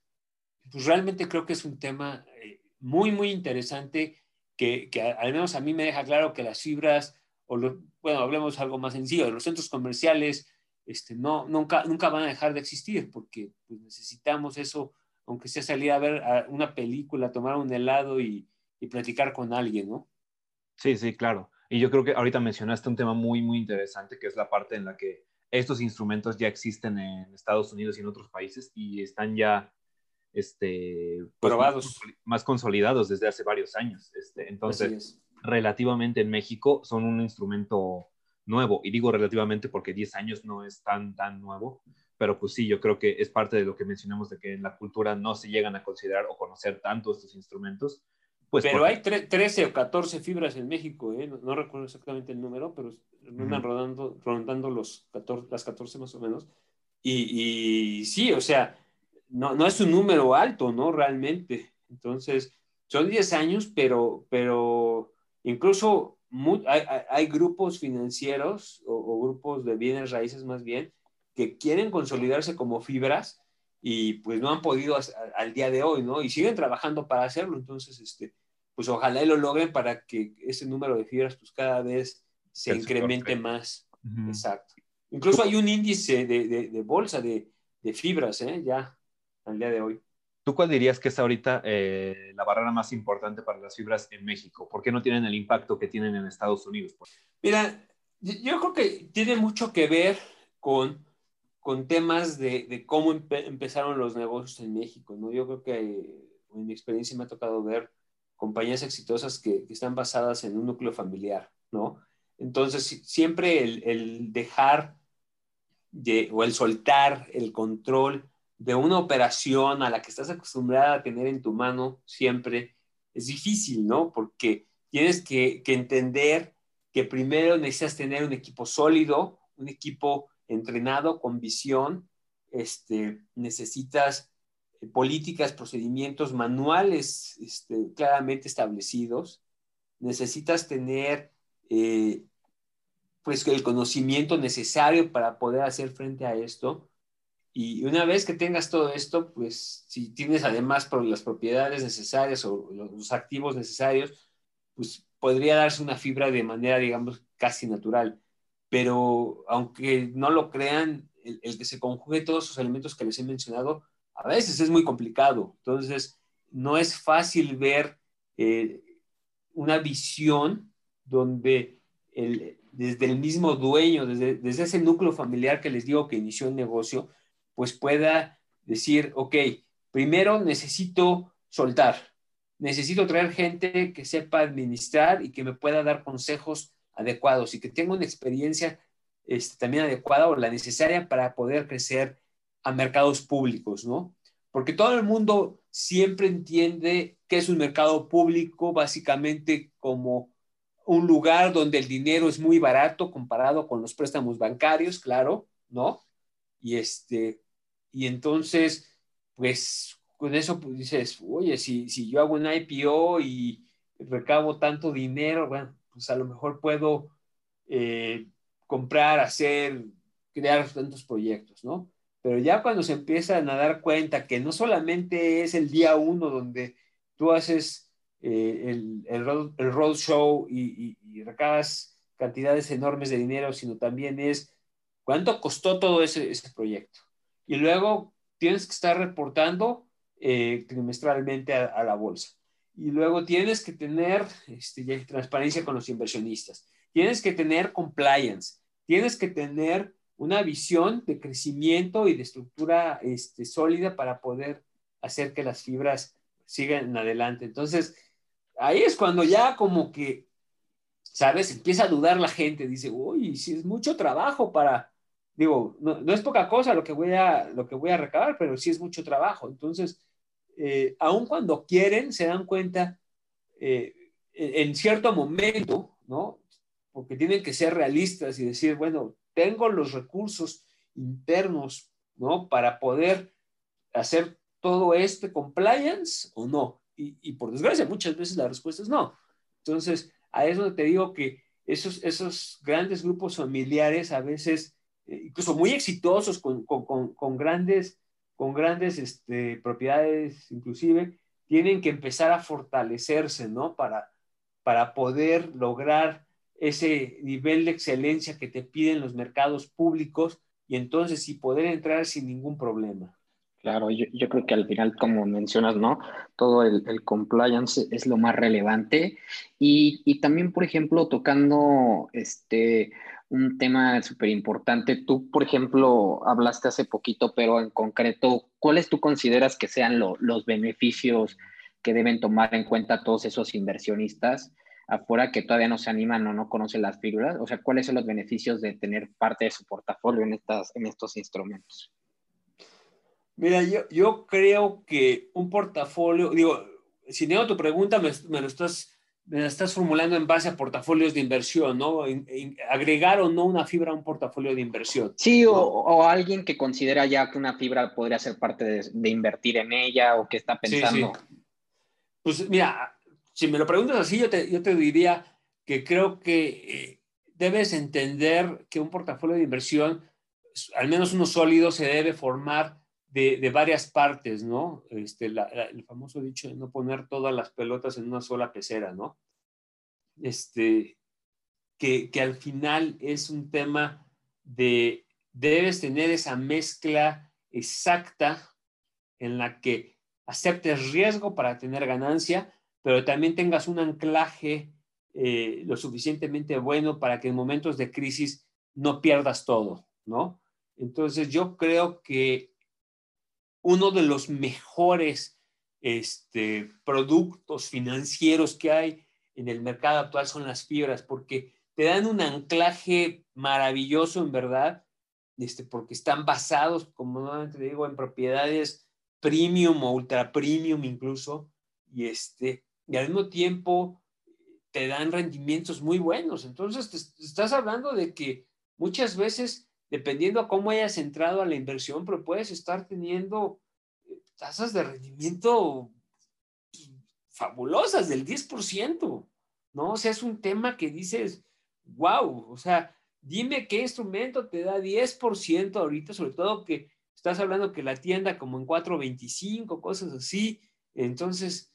pues realmente creo que es un tema eh, muy, muy interesante que, que, al menos a mí me deja claro que las fibras, o bueno, hablemos algo más sencillo, los centros comerciales este, no, nunca, nunca van a dejar de existir porque pues, necesitamos eso, aunque sea salir a ver una película, tomar un helado y, y platicar con alguien, ¿no? Sí, sí, claro. Y yo creo que ahorita mencionaste un tema muy, muy interesante, que es la parte en la que estos instrumentos ya existen en Estados Unidos y en otros países y están ya este, pues, probados. Más, consolidados desde hace varios años. Este, entonces, relativamente en México son un instrumento nuevo. Y digo relativamente porque 10 años no es tan, tan nuevo. Pero pues sí, yo creo que es parte de lo que mencionamos de que en la cultura no se llegan a considerar o conocer tanto estos instrumentos. Pues pero hay 13 o 14 fibras en México, ¿eh? no, recuerdo exactamente el número, pero andan rodando, rondando los 14, las 14 más o menos. Y, y sí, o sea, no, no es un número alto, ¿no? Realmente. Entonces, son 10 años, pero, pero incluso hay, grupos financieros o, grupos de bienes raíces más bien que quieren consolidarse como fibras y pues no han podido al día de hoy, ¿no? Y siguen trabajando para hacerlo. Entonces, este, pues ojalá lo logren para que ese número de fibras pues cada vez se incremente más. Exacto. Incluso hay un índice de, bolsa de, fibras, ¿eh? ya al día de hoy. ¿Tú cuál dirías que es ahorita eh, la barrera más importante para las fibras en México? ¿Por qué no tienen el impacto que tienen en Estados Unidos? Mira, yo creo que tiene mucho que ver con, con temas de, cómo empezaron los negocios en México, ¿no? Yo creo que en mi experiencia me ha tocado ver compañías exitosas que, están basadas en un núcleo familiar, ¿no? Entonces, siempre el, dejar o el soltar el control de una operación a la que estás acostumbrada a tener en tu mano siempre es difícil, ¿no? Porque tienes que, entender que primero necesitas tener un equipo sólido, un equipo entrenado con visión, este, necesitas eh, políticas, procedimientos, manuales este, claramente establecidos, necesitas tener eh, pues el conocimiento necesario para poder hacer frente a esto. Y una vez que tengas todo esto, pues si tienes además las propiedades necesarias o los activos necesarios, pues podría darse una fibra de manera, digamos, casi natural. Pero aunque no lo crean, el, que se conjugue todos esos elementos que les he mencionado, a veces es muy complicado. Entonces, no es fácil ver eh, una visión donde desde el mismo dueño, desde, desde ese núcleo familiar que les digo que inició el negocio, pues pueda decir, ok, primero necesito soltar, necesito traer gente que sepa administrar y que me pueda dar consejos adecuados y que tenga una experiencia este, también adecuada o la necesaria para poder crecer a mercados públicos, ¿no? Porque todo el mundo siempre entiende que es un mercado público básicamente como un lugar donde el dinero es muy barato comparado con los préstamos bancarios, claro, ¿no? Y este, y entonces, pues con eso pues, dices, oye, si, si yo hago un IPO y recabo tanto dinero, bueno, pues a lo mejor puedo eh, comprar, hacer, crear tantos proyectos, ¿no? Pero ya cuando se empiezan a dar cuenta que no solamente es el día uno donde tú haces eh, el, el, show y, y, recabas cantidades enormes de dinero, sino también es cuánto costó todo ese, ese proyecto. Y luego tienes que estar reportando eh, trimestralmente a, la bolsa. Y luego tienes que tener este, transparencia con los inversionistas, tienes que tener compliance, tienes que tener una visión de crecimiento y de estructura este, sólida para poder hacer que las fibras sigan adelante. Entonces, ahí es cuando ya como que, ¿sabes? Empieza a dudar la gente, dice, uy, si es mucho trabajo para, digo, no, no, es poca cosa lo que, voy a, lo que voy a recabar, pero sí es mucho trabajo. Entonces, eh, aun cuando quieren, se dan cuenta eh, en cierto momento, ¿no? Porque tienen que ser realistas y decir, bueno, tengo los recursos internos, ¿no? Para poder hacer todo este compliance o no. Y, por desgracia, muchas veces la respuesta es no. Entonces, a eso te digo que esos, esos grandes grupos familiares, a veces, incluso muy exitosos, con, con, con grandes con grandes este, propiedades inclusive, tienen que empezar a fortalecerse, ¿no? Para, para poder lograr ese nivel de excelencia que te piden los mercados públicos y entonces sí poder entrar sin ningún problema. Claro, yo, yo creo que al final, como mencionas, ¿no? Todo el, el compliance es lo más relevante. Y, y, también, por ejemplo, tocando este, un tema súper importante. Tú, por ejemplo, hablaste hace poquito, pero en concreto, ¿cuáles tú consideras que sean los beneficios que deben tomar en cuenta todos esos inversionistas afuera que todavía no se animan o no conocen las figuras? O sea, ¿cuáles son los beneficios de tener parte de su portafolio en, estas, en estos instrumentos? Mira, yo, yo creo que un portafolio, digo, si no tu pregunta, me, me lo estás me estás formulando en base a portafolios de inversión, ¿no? agregar o no una fibra a un portafolio de inversión. Sí, o, alguien que considera ya que una fibra podría ser parte de, invertir en ella o que está pensando. Pues mira, si me lo preguntas así, yo te, yo te diría que creo que eh, debes entender que un portafolio de inversión, al menos uno sólido, se debe formar de, varias partes, ¿no? Este, el famoso dicho de no poner todas las pelotas en una sola pecera, ¿no? Este, que, que al final es un tema de, debes tener esa mezcla exacta en la que aceptes riesgo para tener ganancia, pero también tengas un anclaje eh, lo suficientemente bueno para que en momentos de crisis no pierdas todo, ¿no? Entonces yo creo que uno de los mejores este, productos financieros que hay en el mercado actual son las fibras, porque te dan un anclaje maravilloso, en verdad, este, porque están basados, como nuevamente digo, en propiedades premium o ultra premium incluso, y, este, y al mismo tiempo te dan rendimientos muy buenos. Entonces, te, estás hablando de que muchas veces, dependiendo a cómo hayas entrado a la inversión, pero puedes estar teniendo eh, tasas de rendimiento fabulosas del 10%, ¿no? O sea, es un tema que dices, wow, o sea, dime qué instrumento te da 10% ahorita, sobre todo que estás hablando que la tienda como en 4.25, cosas así, entonces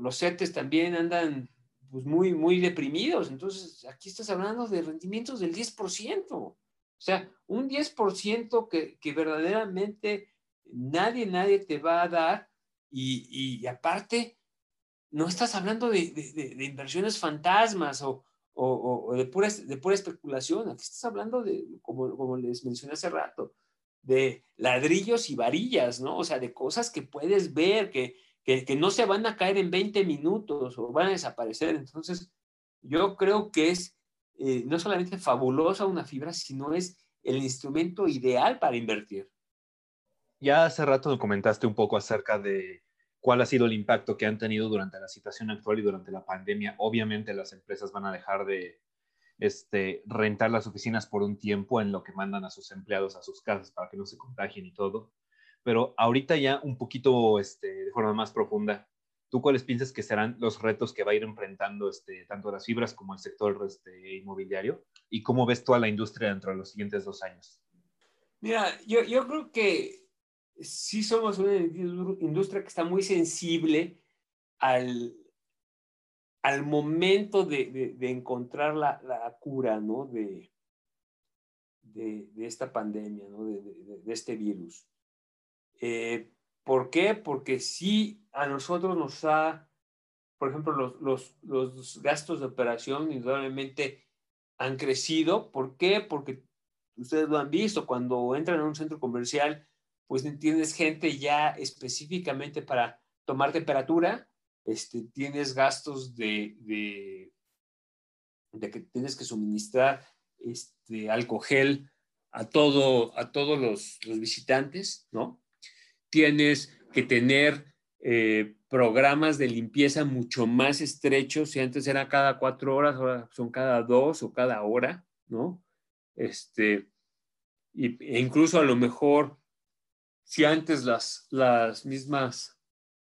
los CETES también andan pues muy, muy deprimidos, entonces aquí estás hablando de rendimientos del 10%, o sea, un 10% que, que verdaderamente nadie, nadie te va a dar y, y aparte no estás hablando de, de, inversiones fantasmas o, o, de, pura, de pura especulación. Aquí estás hablando de, como, como les mencioné hace rato, de ladrillos y varillas, ¿no? O sea, de cosas que puedes ver, que, que, que, no se van a caer en 20 minutos o van a desaparecer. Entonces, yo creo que es eh, no solamente fabulosa una fibra, sino es el instrumento ideal para invertir. Ya hace rato comentaste un poco acerca de cuál ha sido el impacto que han tenido durante la situación actual y durante la pandemia. Obviamente las empresas van a dejar de este, rentar las oficinas por un tiempo en lo que mandan a sus empleados a sus casas para que no se contagien y todo. Pero ahorita ya un poquito este, de forma más profunda, ¿tú cuáles piensas que serán los retos que va a ir enfrentando este, tanto las fibras como el sector este, inmobiliario? ¿Y cómo ves tú a la industria dentro de los siguientes dos años? Mira, yo, yo creo que sí somos una industria que está muy sensible al, al momento de, de, encontrar la, la, cura, ¿no? De, de, esta pandemia, ¿no? De, este virus. Eh, ¿Por qué? Porque sí a nosotros nos ha, por ejemplo, los, los, los gastos de operación indudablemente han crecido. ¿Por qué? Porque ustedes lo han visto, cuando entran a un centro comercial, pues tienes gente ya específicamente para tomar temperatura, este, tienes gastos de, de, que tienes que suministrar este, alcohol a, todo, a todos los, visitantes, ¿no? Tienes que tener eh, programas de limpieza mucho más estrechos, si antes era cada cuatro horas, ahora son cada dos o cada hora, ¿no? Este, y, e incluso a lo mejor si antes las, las mismas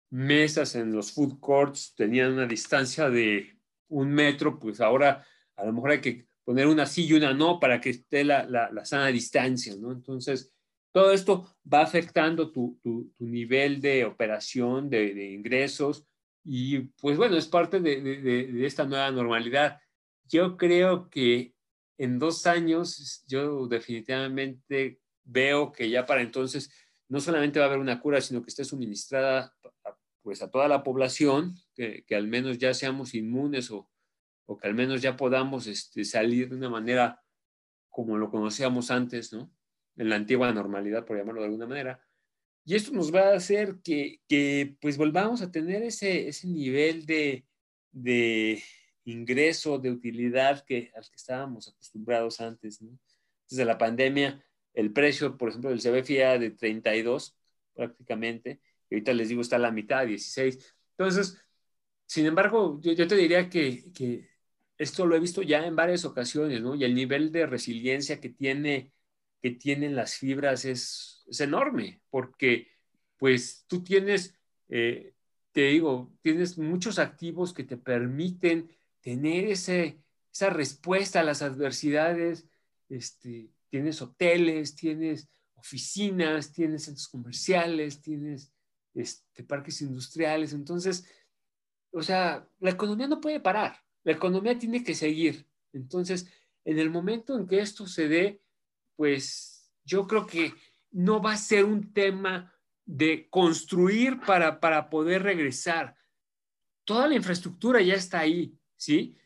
mesas en los food courts tenían una distancia de un metro, pues ahora a lo mejor hay que poner una sí y una no para que esté la, la, sana distancia, ¿no? Entonces, todo esto va afectando tu, tu, nivel de operación, de, ingresos, y pues bueno, es parte de, de, esta nueva normalidad. Yo creo que en dos años, yo definitivamente veo que ya para entonces no solamente va a haber una cura, sino que esté suministrada pues, a toda la población, que, al menos ya seamos inmunes o, o que al menos ya podamos este, salir de una manera como lo conocíamos antes, ¿no? En la antigua normalidad, por llamarlo de alguna manera. Y esto nos va a hacer que, que pues volvamos a tener ese, ese nivel de, de ingreso, de utilidad que, al que estábamos acostumbrados antes, ¿no? La pandemia, el precio, por ejemplo, del CBFIA de 32 prácticamente, y ahorita les digo está a la mitad, 16. Entonces, sin embargo, yo, te diría que, que, esto lo he visto ya en varias ocasiones, ¿no? Y el nivel de resiliencia que, tiene, que tienen las fibras es, es enorme, porque pues tú tienes, eh, te digo, tienes muchos activos que te permiten tener ese, esa respuesta a las adversidades, este, tienes hoteles, tienes oficinas, tienes centros comerciales, tienes este, parques industriales. Entonces, o sea, la economía no puede parar, la economía tiene que seguir. Entonces, en el momento en que esto se dé, pues yo creo que no va a ser un tema de construir para, para poder regresar. Toda la infraestructura ya está ahí, ¿sí?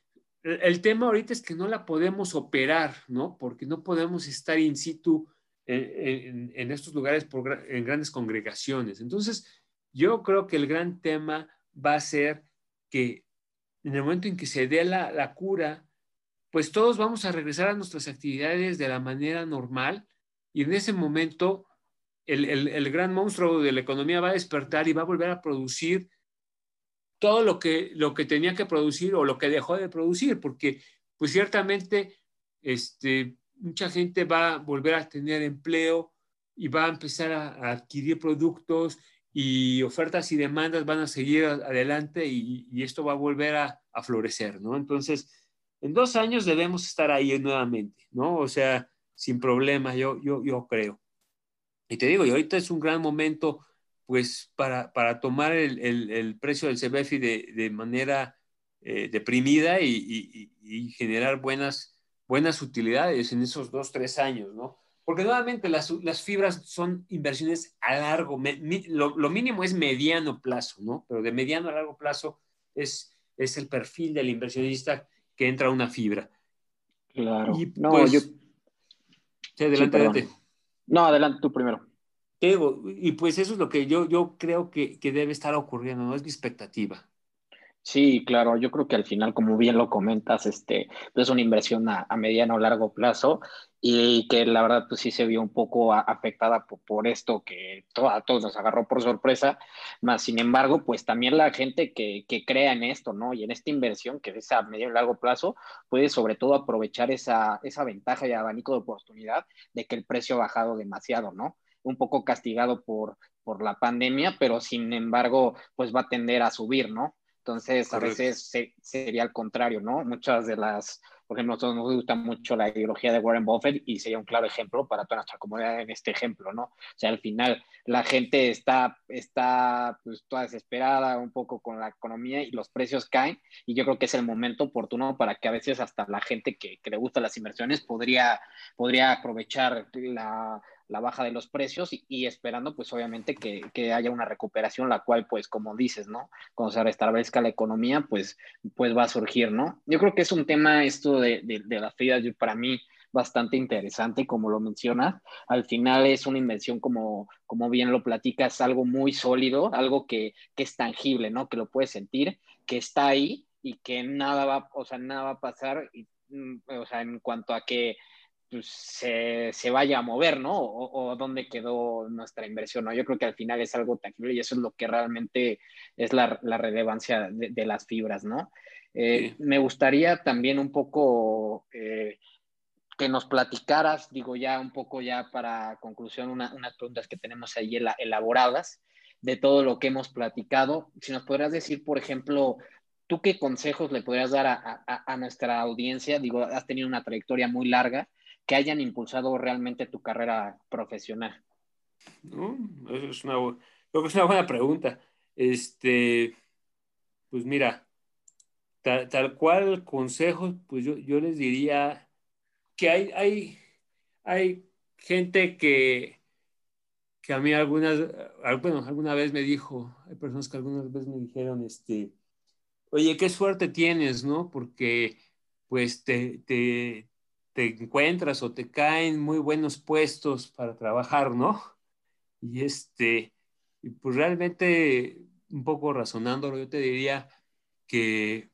El, tema ahorita es que no la podemos operar, ¿no? Porque no podemos estar in situ en, en estos lugares en grandes congregaciones. Entonces, yo creo que el gran tema va a ser que en el momento en que se dé la, la cura, pues todos vamos a regresar a nuestras actividades de la manera normal y en ese momento el, el, gran monstruo de la economía va a despertar y va a volver a producir todo lo que, lo que tenía que producir o lo que dejó de producir, porque pues ciertamente este, mucha gente va a volver a tener empleo y va a empezar a, adquirir productos y ofertas y demandas van a seguir adelante y, esto va a volver a, florecer, ¿no? Entonces, en dos años debemos estar ahí nuevamente, ¿no? O sea, sin problema, yo, yo, yo creo. Y te digo, y ahorita es un gran momento, pues, para, para tomar el, el, precio del CBFI de, de manera eh, deprimida y, y, y, generar buenas, buenas utilidades en esos dos, tres años, ¿no? Porque nuevamente las, las fibras son inversiones a largo, me, mi, lo, lo, mínimo es mediano plazo, ¿no? Pero de mediano a largo plazo es, es el perfil del inversionista que entra una fibra. Claro. Y, no, pues, yo... Sí, adelante, sí, adelante. No, adelante tú primero. Y pues eso es lo que yo, yo creo que, que debe estar ocurriendo, no es mi expectativa. Sí, claro, yo creo que al final, como bien lo comentas, este, pues es una inversión a, mediano o largo plazo y que la verdad pues sí se vio un poco afectada por, esto que todo, a todos nos agarró por sorpresa, más sin embargo pues también la gente que, que crea en esto, ¿no? Y en esta inversión que es a medio y largo plazo puede sobre todo aprovechar esa, esa ventaja y abanico de oportunidad de que el precio ha bajado demasiado, ¿no? Un poco castigado por, por la pandemia, pero sin embargo pues va a tender a subir, ¿no? Entonces, Correcto. a veces se, sería al contrario, ¿no? Muchas de las, por ejemplo, a nosotros nos gusta mucho la ideología de Warren Buffett y sería un claro ejemplo para toda nuestra comunidad en este ejemplo, ¿no? O sea, al final la gente está, está pues toda desesperada un poco con la economía y los precios caen y yo creo que es el momento oportuno para que a veces hasta la gente que, que le gusta las inversiones podría, podría aprovechar la, la baja de los precios y, esperando pues obviamente que, que, haya una recuperación, la cual pues como dices, ¿no? Cuando se restablezca la economía pues, pues va a surgir, ¿no? Yo creo que es un tema esto de, de, de las ferias para mí bastante interesante, como lo mencionas. Al final es una inversión, como, como bien lo platicas, algo muy sólido, algo que, que es tangible, ¿no? Que lo puedes sentir, que está ahí y que nada va, o sea, nada va a pasar, mm, o sea, en cuanto a que pues, se, se, vaya a mover, ¿no? O, o, dónde quedó nuestra inversión, ¿no? Yo creo que al final es algo tangible y eso es lo que realmente es la, la relevancia de, de, las fibras, ¿no? Eh, sí. Me gustaría también un poco eh, que nos platicaras, digo ya un poco ya para conclusión, una, unas preguntas que tenemos ahí elaboradas de todo lo que hemos platicado. Si nos podrías decir, por ejemplo, ¿tú qué consejos le podrías dar a, a, a nuestra audiencia? Digo, has tenido una trayectoria muy larga que hayan impulsado realmente tu carrera profesional? No, es una, creo que es una buena pregunta. Este, pues mira, tal, cual consejos, pues yo, yo, les diría que hay, hay, hay gente que, que a mí algunas, bueno, alguna vez me dijo, hay personas que algunas veces me dijeron, este, oye, qué suerte tienes, ¿no? Porque pues te, te, te encuentras o te caen muy buenos puestos para trabajar, ¿no? Y este, pues realmente, un poco razonándolo, yo te diría que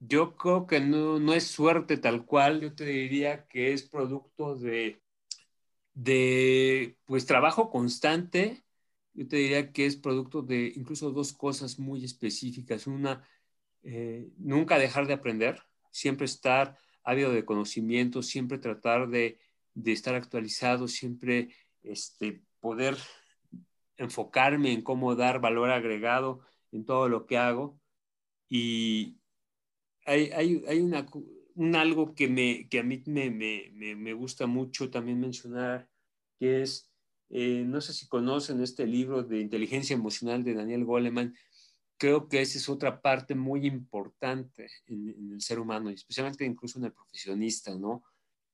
yo creo que no, no es suerte tal cual, yo te diría que es producto de, de pues trabajo constante, yo te diría que es producto de incluso dos cosas muy específicas. Una, eh, nunca dejar de aprender, siempre estar ávido de conocimiento, siempre tratar de, de estar actualizado, siempre este, poder enfocarme en cómo dar valor agregado en todo lo que hago. Y hay, hay, hay un algo que, me, que a mí me, me, me gusta mucho también mencionar, que es, eh, no sé si conocen este libro de inteligencia emocional de Daniel Goleman, creo que esa es otra parte muy importante en, el ser humano, especialmente incluso en el profesionista, ¿no?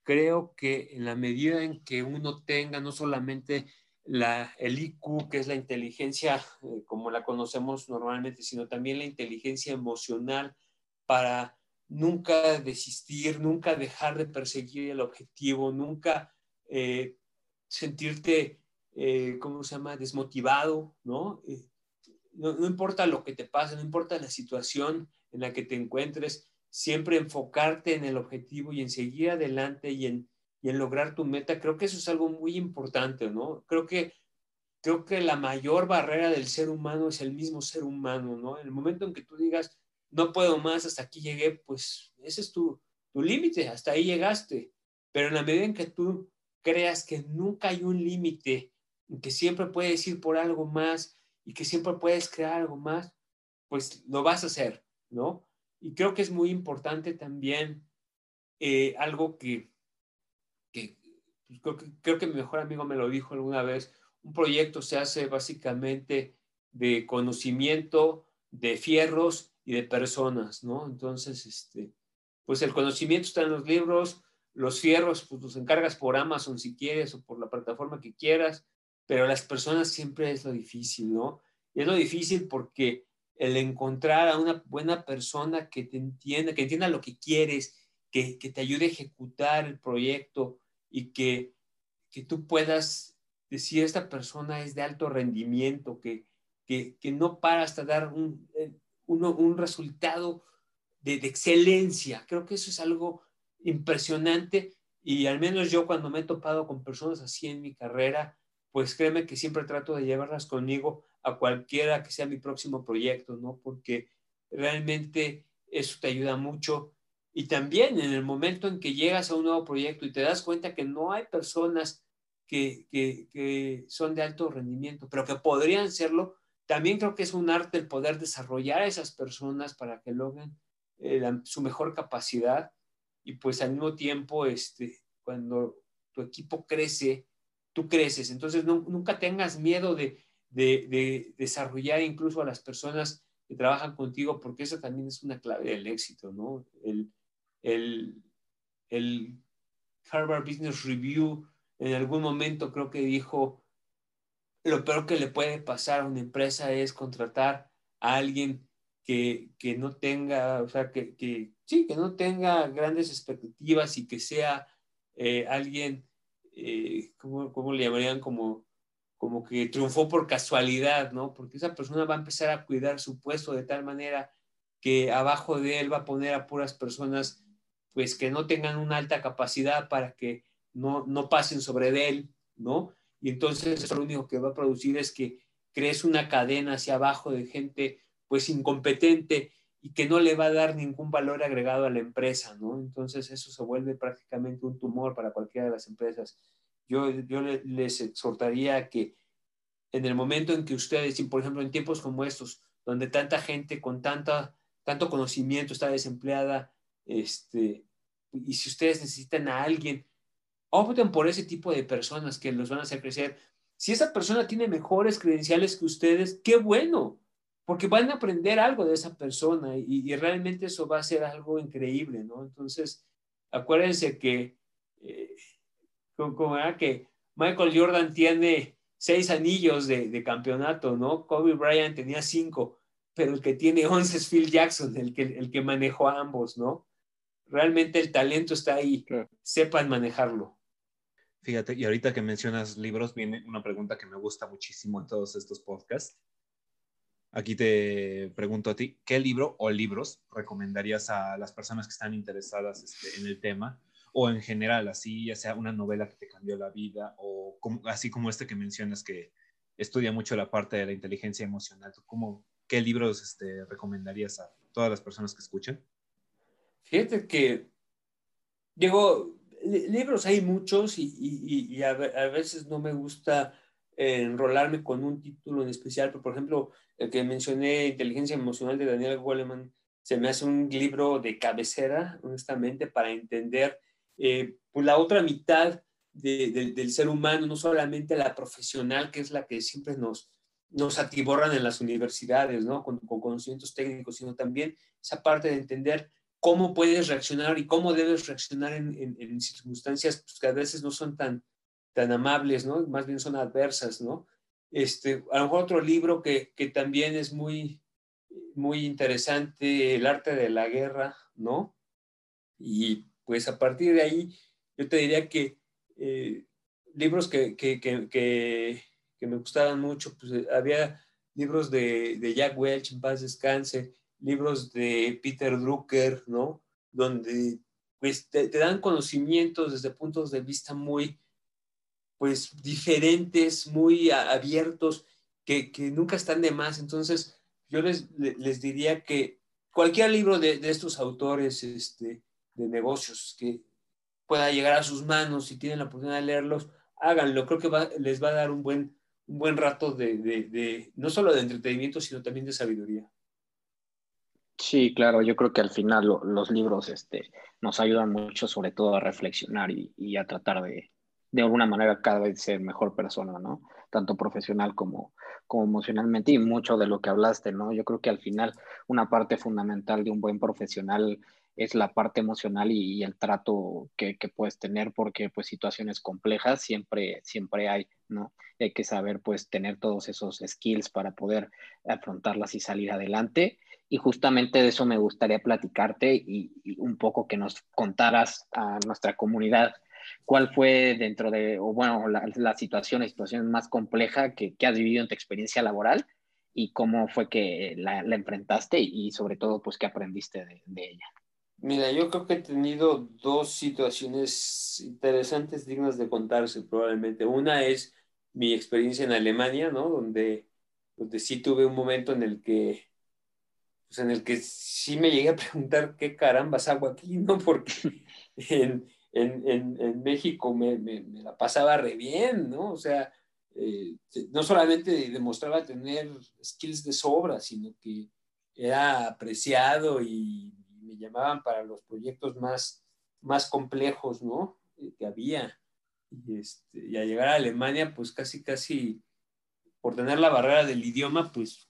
Creo que en la medida en que uno tenga no solamente la, el IQ, que es la inteligencia eh, como la conocemos normalmente, sino también la inteligencia emocional para nunca desistir, nunca dejar de perseguir el objetivo, nunca eh, sentirte, eh, ¿cómo se llama?, desmotivado, ¿no? No, importa lo que te pase, no importa la situación en la que te encuentres, siempre enfocarte en el objetivo y en seguir adelante y en, en lograr tu meta, creo que eso es algo muy importante, ¿no? Creo que, creo que la mayor barrera del ser humano es el mismo ser humano, ¿no? En el momento en que tú digas, no puedo más, hasta aquí llegué, pues ese es tu, tu límite, hasta ahí llegaste. Pero en la medida en que tú creas que nunca hay un límite, que siempre puedes ir por algo más, y que siempre puedes crear algo más, pues lo vas a hacer, ¿no? Y creo que es muy importante también eh, algo que, que, pues, creo que, creo que mi mejor amigo me lo dijo alguna vez, un proyecto se hace básicamente de conocimiento, de fierros y de personas, ¿no? Entonces, este, pues el conocimiento está en los libros, los fierros, pues los encargas por Amazon si quieres o por la plataforma que quieras, pero las personas siempre es lo difícil, ¿no? Y es lo difícil porque el encontrar a una buena persona que te entienda, que entienda lo que quieres, que, que te ayude a ejecutar el proyecto y que, que tú puedas decir, esta persona es de alto rendimiento, que, que, que no para hasta dar un, eh, un resultado de, de excelencia. Creo que eso es algo impresionante y al menos yo cuando me he topado con personas así en mi carrera, pues créeme que siempre trato de llevarlas conmigo a cualquiera que sea mi próximo proyecto, ¿no? Porque realmente eso te ayuda mucho. Y también en el momento en que llegas a un nuevo proyecto y te das cuenta que no hay personas que, que, son de alto rendimiento, pero que podrían serlo, también creo que es un arte el poder desarrollar a esas personas para que logren eh, su mejor capacidad y pues al mismo tiempo, este, cuando tu equipo crece, tú creces. Entonces, nunca tengas miedo de, desarrollar incluso a las personas que trabajan contigo, porque eso también es una clave del éxito, ¿no? El, Harvard Business Review en algún momento creo que dijo, lo peor que le puede pasar a una empresa es contratar a alguien que, no tenga, o sea, que, sí, que no tenga grandes expectativas y que sea eh, alguien eh, ¿cómo, le llamarían? Como, como que triunfó por casualidad, ¿no? Porque esa persona va a empezar a cuidar su puesto de tal manera que abajo de él va a poner a puras personas pues que no tengan una alta capacidad para que no, no pasen sobre de él, ¿no? Y entonces lo único que va a producir es que crees una cadena hacia abajo de gente pues incompetente y que no le va a dar ningún valor agregado a la empresa, ¿no? Entonces eso se vuelve prácticamente un tumor para cualquiera de las empresas. Yo, yo les exhortaría que en el momento en que ustedes, por ejemplo, en tiempos como estos, donde tanta gente con tanta, tanto conocimiento está desempleada, este, y si ustedes necesitan a alguien, opten por ese tipo de personas que los van a hacer crecer. Si esa persona tiene mejores credenciales que ustedes, qué bueno, porque van a aprender algo de esa persona y, realmente eso va a ser algo increíble, ¿no? Entonces, acuérdense que, eh, como, era que Michael Jordan tiene seis anillos de, campeonato, ¿no? Kobe Bryant tenía cinco, pero el que tiene once es Phil Jackson, el que, el que manejó a ambos, ¿no? Realmente el talento está ahí, sepan manejarlo. Fíjate, y ahorita que mencionas libros, viene una pregunta que me gusta muchísimo en todos estos podcasts Aquí te pregunto a ti, ¿qué libro o libros recomendarías a las personas que están interesadas este, en el tema? O en general, así, ya sea una novela que te cambió la vida, o así como este que mencionas que estudia mucho la parte de la inteligencia emocional. ¿Cómo, ¿Qué libros este, recomendarías a todas las personas que escuchan? Fíjate que, digo, libros hay muchos y, a, veces no me gusta enrolarme con un título en especial, pero por ejemplo, el que mencioné, Inteligencia Emocional de Daniel Goleman, se me hace un libro de cabecera, honestamente, para entender eh, pues la otra mitad del ser humano, no solamente la profesional, que es la que siempre nos, nos atiborran en las universidades, ¿no? Con, conocimientos técnicos, sino también esa parte de entender cómo puedes reaccionar y cómo debes reaccionar en, circunstancias pues, que a veces no son tan, tan amables, ¿no? Más bien son adversas, ¿no? Este, a lo mejor otro libro que, que también es muy, muy interesante, El arte de la guerra, ¿no? Y pues a partir de ahí, yo te diría que eh, libros que, que, que, que, me gustaban mucho, pues eh, había libros de, de, Jack Welch, en paz descanse, libros de Peter Drucker, ¿no? Donde pues te, te dan conocimientos desde puntos de vista muy, pues diferentes, muy abiertos, que, que, nunca están de más. Entonces, yo les, les diría que cualquier libro de, de, estos autores este, de negocios que pueda llegar a sus manos, si tienen la oportunidad de leerlos, háganlo. Creo que les va a dar un buen, un buen rato de, de, no solo de entretenimiento, sino también de sabiduría. Sí, claro, yo creo que al final los libros este, nos ayudan mucho, sobre todo a reflexionar y a tratar de, de alguna manera cada vez ser mejor persona, ¿no? Tanto profesional como, como emocionalmente y mucho de lo que hablaste, ¿no? Yo creo que al final una parte fundamental de un buen profesional es la parte emocional y, el trato que, que, puedes tener porque pues situaciones complejas siempre, siempre hay, ¿no? hay que saber pues tener todos esos skills para poder afrontarlas y salir adelante. Y justamente de eso me gustaría platicarte y, y un poco que nos contaras a nuestra comunidad ¿Cuál fue dentro de, o bueno, la, la situación, la situación más compleja que, que, has vivido en tu experiencia laboral y cómo fue que la, la enfrentaste y sobre todo, pues, qué aprendiste de, de, ella? Mira, yo creo que he tenido dos situaciones interesantes, dignas de contarse probablemente. Una es mi experiencia en Alemania, ¿no? Donde, donde sí tuve un momento en el que pues en el que sí me llegué a preguntar qué carambas hago aquí, ¿no? Porque en, en, México me, la pasaba re bien, ¿no? O sea, eh, no solamente demostraba tener skills de sobra, sino que era apreciado y, me llamaban para los proyectos más, más complejos, ¿no? Eh, que había. Y, este, y a llegar a Alemania, pues casi, casi, por tener la barrera del idioma, pues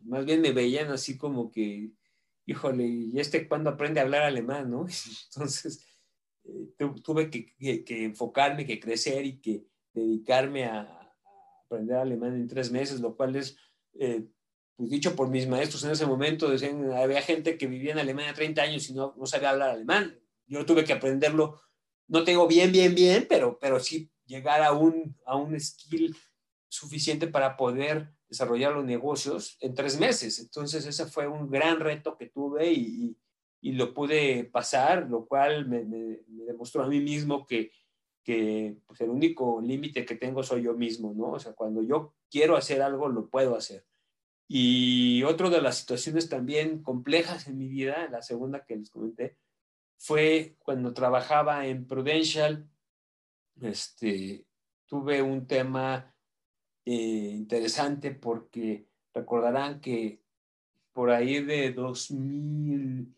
más bien me veían así como que, híjole, ¿y este cuándo aprende a hablar alemán, no? Entonces, tuve que, que, enfocarme, que crecer y que dedicarme a, aprender alemán en tres meses, lo cual es, eh, pues dicho por mis maestros en ese momento, decían, había gente que vivía en Alemania 30 años y no, no sabía hablar alemán. Yo tuve que aprenderlo, no tengo bien, bien, bien, pero, pero sí llegar a un, a un skill suficiente para poder desarrollar los negocios en tres meses. Entonces, ese fue un gran reto que tuve y, y lo pude pasar, lo cual me, me, demostró a mí mismo que, que pues el único límite que tengo soy yo mismo, ¿no? O sea, cuando yo quiero hacer algo, lo puedo hacer. Y otra de las situaciones también complejas en mi vida, la segunda que les comenté, fue cuando trabajaba en Prudential, este, tuve un tema eh, interesante porque recordarán que por ahí de 2000,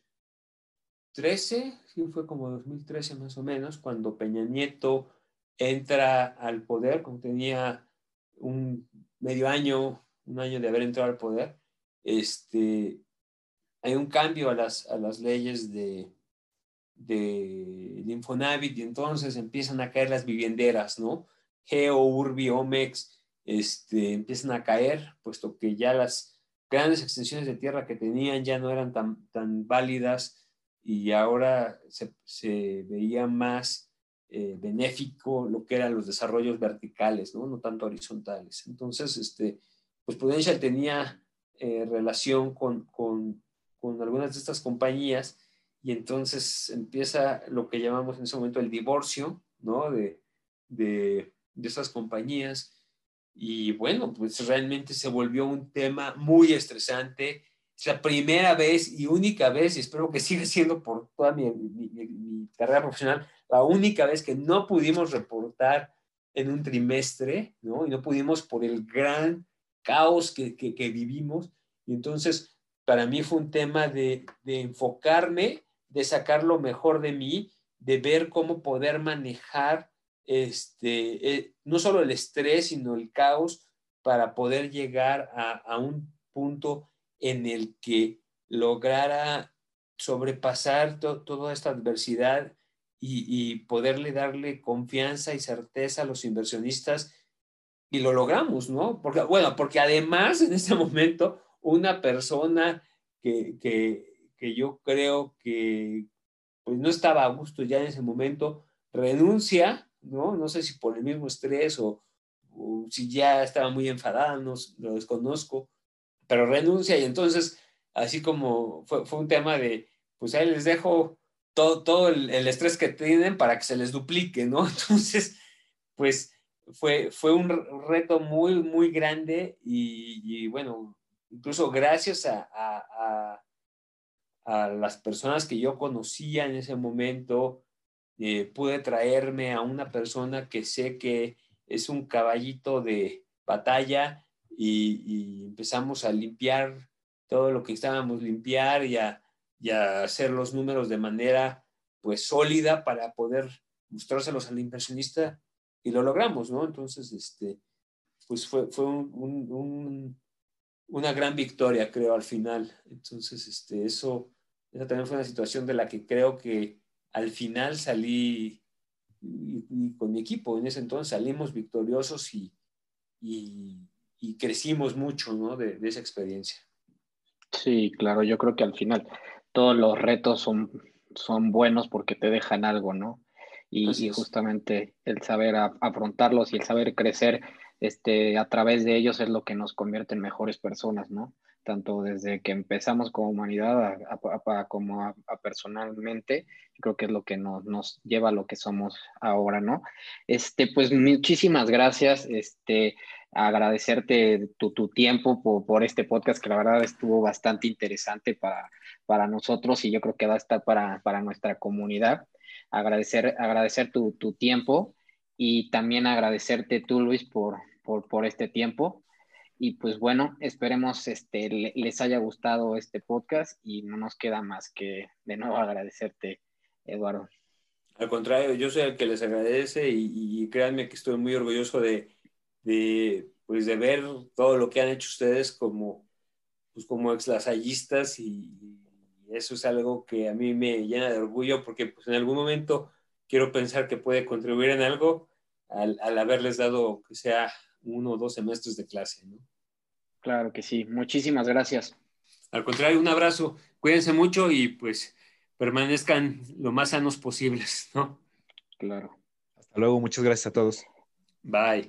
2013, sí fue como 2013 más o menos, cuando Peña Nieto entra al poder, como tenía un medio año, un año de haber entrado al poder, este, hay un cambio a las, a las leyes de, de, Infonavit y entonces empiezan a caer las vivienderas, ¿no? Geo, Urbi, Omex, este, empiezan a caer, puesto que ya las grandes extensiones de tierra que tenían ya no eran tan, tan válidas y ahora se, veía más eh, benéfico lo que eran los desarrollos verticales, ¿no? no tanto horizontales. Entonces, este, pues Prudential tenía eh, relación con, con, con, algunas de estas compañías y entonces empieza lo que llamamos en ese momento el divorcio ¿no? de, de, de esas compañías. Y bueno, pues realmente se volvió un tema muy estresante es la primera vez y única vez, y espero que siga siendo por toda mi, carrera profesional, la única vez que no pudimos reportar en un trimestre, ¿no? Y no pudimos por el gran caos que, que, vivimos. Y entonces, para mí fue un tema de, de, enfocarme, de sacar lo mejor de mí, de ver cómo poder manejar este, eh, no solo el estrés, sino el caos para poder llegar a, un punto en el que lograra sobrepasar toda esta adversidad y, poderle darle confianza y certeza a los inversionistas. Y lo logramos, ¿no? Porque, bueno, porque además en este momento una persona que, que, que yo creo que pues no estaba a gusto ya en ese momento, renuncia, ¿no? No sé si por el mismo estrés o, si ya estaba muy enfadada, no lo desconozco, pero renuncia y entonces, así como fue, fue un tema de, pues ahí les dejo todo, todo el, estrés que tienen para que se les duplique, ¿no? Entonces, pues fue, fue un reto muy, muy grande y, bueno, incluso gracias a, a, a, las personas que yo conocía en ese momento, eh, pude traerme a una persona que sé que es un caballito de batalla y, empezamos a limpiar todo lo que estábamos limpiar y a, hacer los números de manera pues sólida para poder mostrárselos al inversionista y lo logramos, ¿no? Entonces, este, pues fue, fue una gran victoria, creo, al final. Entonces, este, eso, esa también fue una situación de la que creo que al final salí y, con mi equipo en ese entonces salimos victoriosos y, y, crecimos mucho ¿no? de, de, esa experiencia. Sí, claro, yo creo que al final todos los retos son, son buenos porque te dejan algo, ¿no? Y, justamente el saber afrontarlos y el saber crecer este, a través de ellos es lo que nos convierte en mejores personas, ¿no? Tanto desde que empezamos como humanidad como personalmente, creo que es lo que nos, nos, lleva a lo que somos ahora, ¿no? Este, pues muchísimas gracias, este, agradecerte tu, tu tiempo por, por, este podcast que la verdad estuvo bastante interesante para, para nosotros y yo creo que va a estar para, para nuestra comunidad. Agradecer, agradecer tu, tu, tiempo y también agradecerte tú, Luis, por, por, por este tiempo. Y pues bueno, esperemos este, les haya gustado este podcast y no nos queda más que de nuevo agradecerte, Eduardo. Al contrario, yo soy el que les agradece y, créanme que estoy muy orgulloso de, de, pues de ver todo lo que han hecho ustedes como, pues como exlasallistas y, eso es algo que a mí me llena de orgullo porque pues en algún momento quiero pensar que puede contribuir en algo al, al haberles dado que sea uno o dos semestres de clase, ¿no? Claro que sí. Muchísimas gracias. Al contrario, un abrazo. Cuídense mucho y pues permanezcan lo más sanos posibles, ¿no? Claro. Hasta luego. Muchas gracias a todos. Bye.